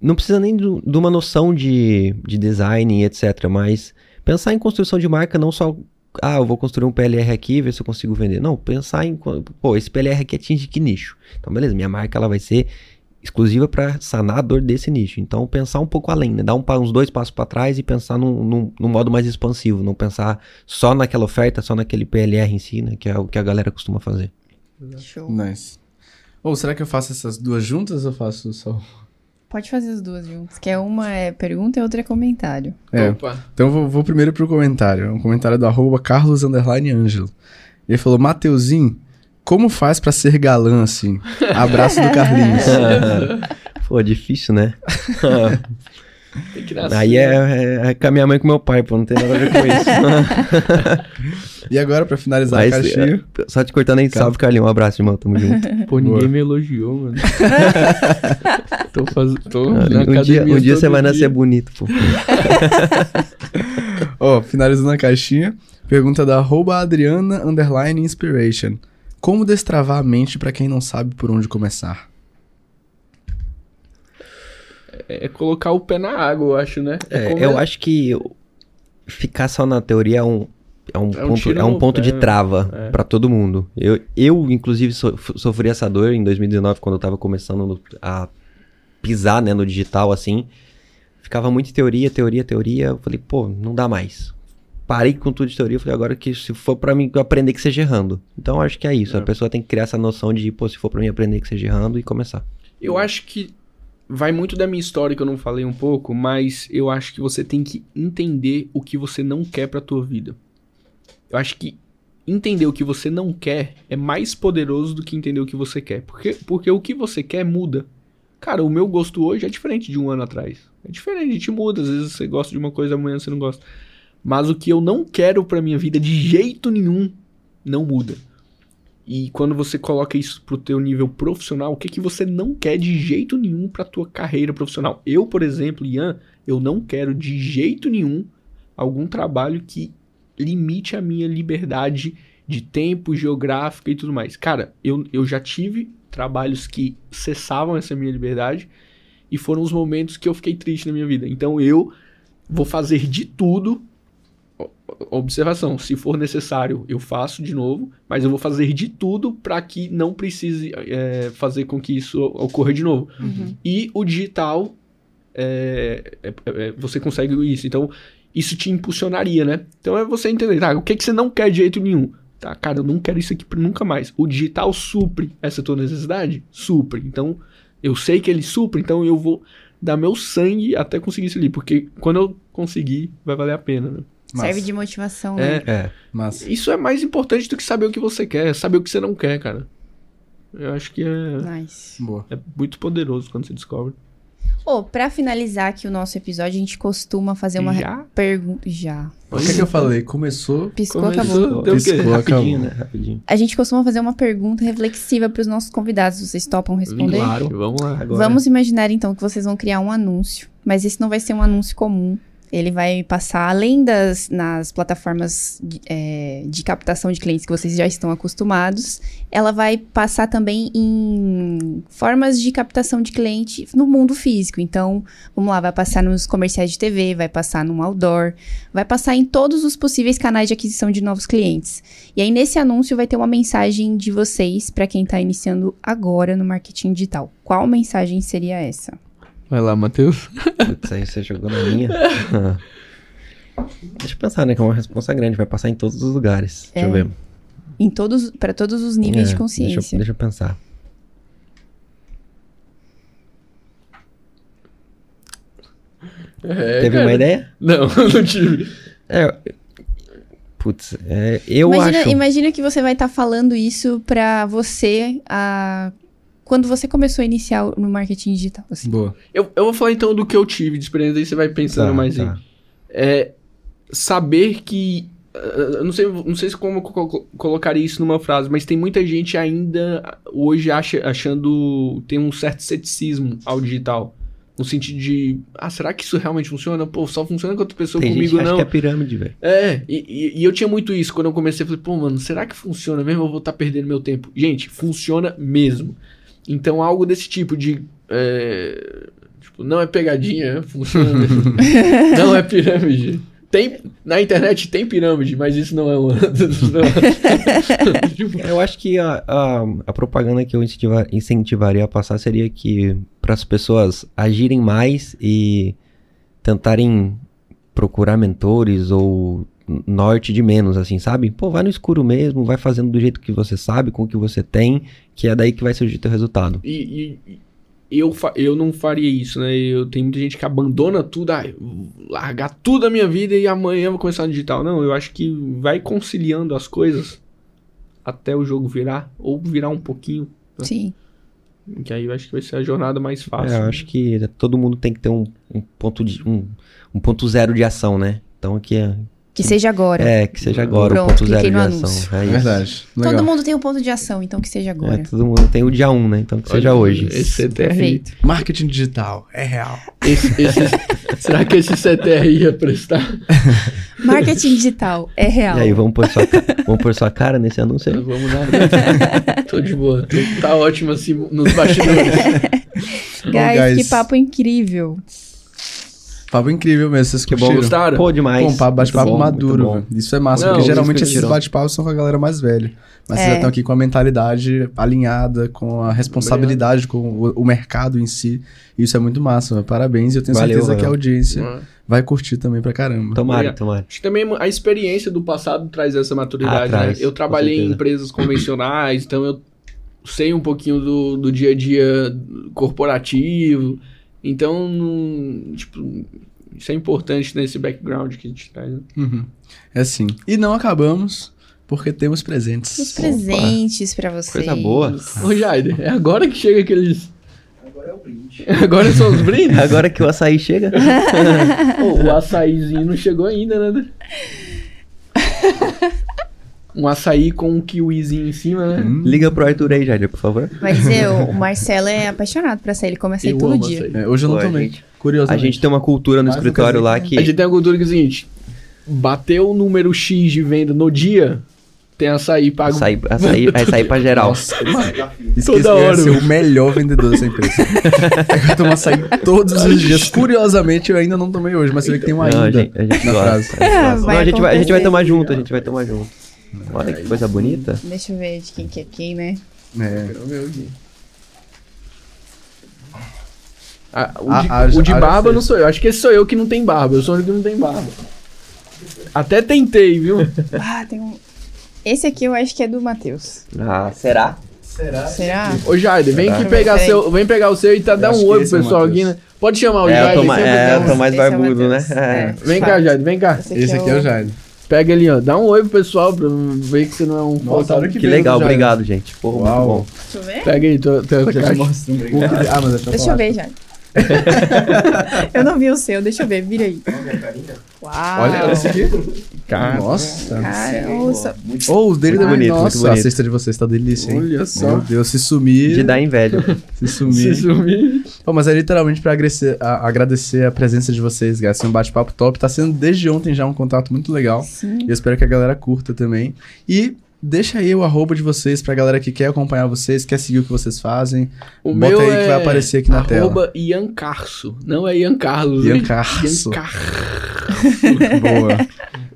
não precisa nem de uma noção de, de design, etc. Mas pensar em construção de marca não só. Ah, eu vou construir um PLR aqui, ver se eu consigo vender. Não, pensar em. Pô, esse PLR aqui atinge que nicho? Então, beleza, minha marca ela vai ser exclusiva para sanar a dor desse nicho. Então, pensar um pouco além, né? Dar um, uns dois passos para trás e pensar num, num, num, modo mais expansivo. Não pensar só naquela oferta, só naquele PLR em si, né? Que é o que a galera costuma fazer. Show. Nice. Ou será que eu faço essas duas juntas ou faço só Pode fazer as duas juntas, que é uma é pergunta e outra é comentário. É. Opa. Então vou, vou primeiro pro comentário. Um comentário do arroba Carlos Ângelo. Ele falou, Mateuzinho, como faz para ser galã assim? Abraço do Carlinhos. Pô, difícil, né? Aí é, é, é, com a minha mãe e com meu pai, pô, não tem nada a ver com isso. e agora, pra finalizar Mas, a caixinha. É, só te cortando aí, salve, Carlinhos. Um abraço, irmão, tamo junto. Pô, ninguém Boa. me elogiou, mano. tô fazendo. Tô um dia, um dia você vai nascer bonito, pô. Ó, oh, finalizando a caixinha. Pergunta da arroba Adriana underline inspiration. Como destravar a mente para quem não sabe por onde começar? É, é colocar o pé na água, eu acho, né? É, é eu acho que ficar só na teoria é um, é um, é um ponto, é um ponto de trava é. para todo mundo. Eu, eu inclusive, so, sofri essa dor em 2019, quando eu tava começando a pisar né, no digital, assim. Ficava muito teoria, teoria, teoria. Eu falei, pô, não dá mais. Parei com tudo de teoria. Falei, agora que se for para mim aprender que seja errando. Então, acho que é isso. A é. pessoa tem que criar essa noção de, pô, se for para mim aprender que seja errando e começar. Eu acho que vai muito da minha história que eu não falei um pouco, mas eu acho que você tem que entender o que você não quer para tua vida. Eu acho que entender o que você não quer é mais poderoso do que entender o que você quer, porque porque o que você quer muda. Cara, o meu gosto hoje é diferente de um ano atrás. É diferente, a gente muda, às vezes você gosta de uma coisa, amanhã você não gosta. Mas o que eu não quero para minha vida de jeito nenhum não muda. E quando você coloca isso pro teu nível profissional, o que que você não quer de jeito nenhum pra tua carreira profissional? Eu, por exemplo, Ian, eu não quero de jeito nenhum algum trabalho que limite a minha liberdade de tempo, geográfica e tudo mais. Cara, eu, eu já tive trabalhos que cessavam essa minha liberdade e foram os momentos que eu fiquei triste na minha vida. Então eu vou fazer de tudo observação, se for necessário, eu faço de novo, mas eu vou fazer de tudo para que não precise é, fazer com que isso ocorra de novo. Uhum. E o digital, é, é, é, você consegue isso. Então, isso te impulsionaria, né? Então é você entender, tá? O que, que você não quer de jeito nenhum? Tá, cara, eu não quero isso aqui nunca mais. O digital supre essa tua necessidade? Supre. Então, eu sei que ele supre, então eu vou dar meu sangue até conseguir isso ali. Porque quando eu conseguir, vai valer a pena, né? Massa. Serve de motivação, é, né? É. Massa. Isso é mais importante do que saber o que você quer, saber o que você não quer, cara. Eu acho que é. Nice. Boa. É muito poderoso quando você descobre. Ô, oh, pra finalizar aqui o nosso episódio, a gente costuma fazer uma pergunta. Já? O que, é que eu falei? Começou. Piscou, começou, acabou. Deu Piscou, Rapidinho, né? Rapidinho. A gente costuma fazer uma pergunta reflexiva pros nossos convidados. Vocês topam responder? Claro, vamos lá. Agora. Vamos imaginar então que vocês vão criar um anúncio. Mas esse não vai ser um anúncio comum. Ele vai passar, além das nas plataformas de, é, de captação de clientes que vocês já estão acostumados, ela vai passar também em formas de captação de cliente no mundo físico. Então, vamos lá, vai passar nos comerciais de TV, vai passar no outdoor, vai passar em todos os possíveis canais de aquisição de novos clientes. E aí, nesse anúncio, vai ter uma mensagem de vocês para quem está iniciando agora no marketing digital. Qual mensagem seria essa? Vai lá, Matheus. Putz, aí você jogou na minha. Deixa eu pensar, né? Que é uma resposta grande. Vai passar em todos os lugares. É. Deixa eu é. ver. Em todos, para todos os níveis é, de consciência. Deixa eu, deixa eu pensar. É, Teve cara. uma ideia? Não, não tive. É, putz, é, eu imagina, acho... Imagina que você vai estar tá falando isso para você a quando você começou a iniciar no marketing digital? Assim? Boa. Eu, eu vou falar então do que eu tive de experiência, aí você vai pensando tá, mais tá. em. É, saber que. Eu não sei, não sei como eu colocaria isso numa frase, mas tem muita gente ainda hoje acha, achando. tem um certo ceticismo ao digital. No sentido de, ah, será que isso realmente funciona? Pô, só funciona com outra pessoa Tem comigo, gente não. Acho que é pirâmide, velho. É, e, e, e, eu tinha muito isso. Quando eu comecei, eu falei, pô, mano, será que funciona mesmo? Eu vou estar tá perdendo meu tempo. Gente, funciona mesmo. Então, algo desse tipo de. É, tipo, não é pegadinha, funciona. não é pirâmide. Tem, na internet tem pirâmide, mas isso não é uma. eu acho que a, a, a propaganda que eu incentivar, incentivaria a passar seria que para as pessoas agirem mais e tentarem procurar mentores ou norte de menos, assim, sabe? Pô, vai no escuro mesmo, vai fazendo do jeito que você sabe, com o que você tem, que é daí que vai surgir teu resultado. E, e eu, eu não faria isso, né? Eu tenho muita gente que abandona tudo, ah, largar tudo a minha vida e amanhã vou começar no digital. Não, eu acho que vai conciliando as coisas até o jogo virar, ou virar um pouquinho. Né? Sim. Que aí eu acho que vai ser a jornada mais fácil. É, eu acho que todo mundo tem que ter um, um ponto de um, um ponto zero de ação, né? Então aqui é que seja agora. É, que seja agora Pronto, o ponto zero de ação. É Verdade. Legal. Todo mundo tem um ponto de ação, então que seja agora. É, todo mundo tem o dia 1, um, né? Então que Olha, seja hoje. Esse CTR. Perfeito. Marketing digital, é real. Esse, esse, será que esse CTR ia prestar? Marketing digital, é real. E aí, vamos pôr sua, vamos pôr sua cara nesse anúncio aí? Vamos lá. Tô de boa. Tá ótimo assim nos bastidores. guys, que papo incrível. Papo incrível mesmo, vocês que bom, gostaram? Pô, demais. Bom, papo, bate-papo maduro, Isso é massa, Não, porque geralmente esses bate-papos são com a galera mais velha. Mas é. vocês já estão aqui com a mentalidade alinhada, com a responsabilidade com o, o, mercado em si. Isso é muito massa, parabéns. E eu tenho Valeu, certeza que a audiência uhum. vai curtir também pra caramba. Tomara, tomara. Acho que também a experiência do passado traz essa maturidade, ah, traz, né? Eu trabalhei em empresas convencionais, então eu sei um pouquinho do, do dia a dia corporativo. Então, tipo, isso é importante nesse background que a gente traz. Né? Uhum. É assim. E não acabamos, porque temos presentes. Os presentes para vocês. Coisa boa. Ô, Jaider, é agora que chega aqueles. Agora é o brinde. Agora são os brindes? agora que o açaí chega. o açaizinho não chegou ainda, né? um açaí com um kiwizinho em cima, né? Hum. Liga pro Arthur aí, Jadir, por favor. Vai dizer, o Marcelo é apaixonado por açaí, ele come açaí eu todo dia. Açaí. É, hoje eu não tomei, curioso. A gente tem uma cultura no Mas escritório lá que... A gente tem uma cultura que é o seguinte, bateu o número X de venda no dia, tem açaí pago. Açaí, açaí, açaí pra geral. Nossa, Toda hora. ser o melhor vendedor dessa empresa. eu tomo açaí todos os dias. Curiosamente, eu ainda não tomei hoje, mas você vê que tem um ainda. Não, a gente, a gente na gosta, frase. A gente, gosta. Não, a, gente vai, a gente vai tomar junto, a gente vai tomar junto. Olha que coisa bonita. Deixa eu ver de quem que é quem, né? É. Ah, o, de, a, o de barba não sou eu. Acho que esse sou eu que não tem barba. Eu sou o único que não tem barba. Até tentei, viu? ah, tem um. Esse aqui eu acho que é do Matheus. Ah, será? Será? Será? Ô, Jair, vem aqui pegar, seu, vem pegar o seu e tá, dar um oi pro pessoal aqui, né? Pode chamar o É, Jair. é, dá eu tô mais Esse é o barbudo, né? É. É. Vem cá, Jair, vem cá. Esse aqui é o Jair. Pega ali, ó. Dá um oi pro pessoal pra ver que você não é um Nossa, Que veio legal, Jair. obrigado, gente. Pô, muito Uau. bom. Deixa eu ver. Pega aí, tua Eu te caixa. mostro um. Ah, mas deixa eu Deixa eu falar. ver, já. eu não vi o seu, deixa eu ver, vira aí. Uau. Olha esse aqui. Cara, Nossa. Cara, ouça. Oh, os dele Muito também. bonito, muito Nossa, a bonito. cesta de vocês tá delícia, hein? Olha só. Meu Deus, se sumir. De dar inveja. Se sumir. Se sumir. Pô, mas é literalmente pra agradecer a, agradecer a presença de vocês, guys. Foi um bate-papo top. Tá sendo desde ontem já um contato muito legal. Sim. E eu espero que a galera curta também. E deixa aí o arroba de vocês pra galera que quer acompanhar vocês, quer seguir o que vocês fazem. O Bota meu aí é que vai aparecer aqui na arroba Ian Carso. Não é Ian Carlos. Ian? Carso. Ian Carso. Boa.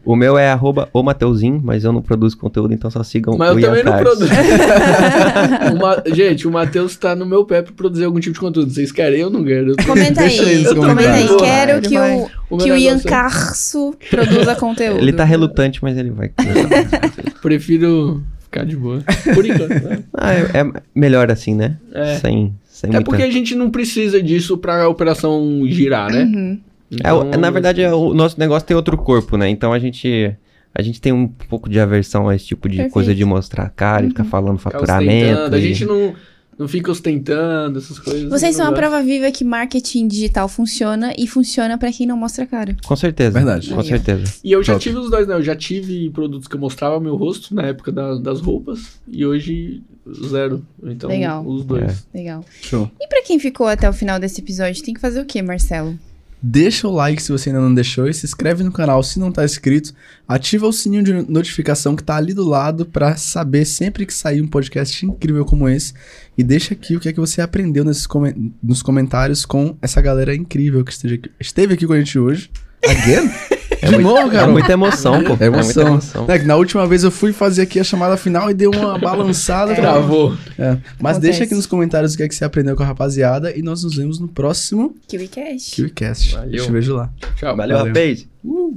O meu é arroba o Mateuzinho, mas eu não produzo conteúdo, então só sigam Mas o eu Ian também não produzo. O Ma- Gente, o Matheus tá no meu pé pra produzir algum tipo de conteúdo. Vocês querem? Eu não quero. Eu tô- Comenta aí comenta aí. Quero que o, O que o Ian é- Carso produza conteúdo. Ele tá relutante, mas ele vai. Prefiro ficar de boa. Por enquanto. né? ah, é, é melhor assim, né? É. Sem, sem É muita... porque a gente não precisa disso pra operação girar, né? Uhum. É, Então, na verdade, é, o nosso negócio tem outro corpo, né? Então a gente. A gente tem um pouco de aversão a esse tipo de Perfeito. coisa de mostrar a cara e ficar falando ficar faturamento. ostentando. A e- gente não, não fica ostentando essas coisas. Vocês são a prova viva que marketing digital funciona e funciona pra quem não mostra a cara. Com certeza. Verdade. Com Aí, ó. certeza. E eu já Top. tive os dois, né? Eu já tive produtos que eu mostrava meu rosto na época da- das roupas e hoje zero. Então, Legal. os dois. Legal. Show. E pra quem ficou até o final desse episódio, tem que fazer o quê, Marcelo? Deixa o like se você ainda não deixou e se inscreve no canal se não tá inscrito. Ativa o sininho de notificação que tá ali do lado pra saber sempre que sair um podcast incrível como esse. E deixa aqui o que é que você aprendeu nesses comen- nos comentários com essa galera incrível que esteve aqui, esteve aqui com a gente hoje. Again? De novo, É cara. muita emoção, pô. É emoção. muita emoção. É que na última vez eu fui fazer aqui a chamada final e deu uma balançada. Travou. É. Mas Acontece. deixa aqui nos comentários o que é que você aprendeu com a rapaziada e nós nos vemos no próximo KiwiCast. KiwiCast. Valeu. Te vejo lá. Tchau. Valeu, Valeu. rapaz. Uh.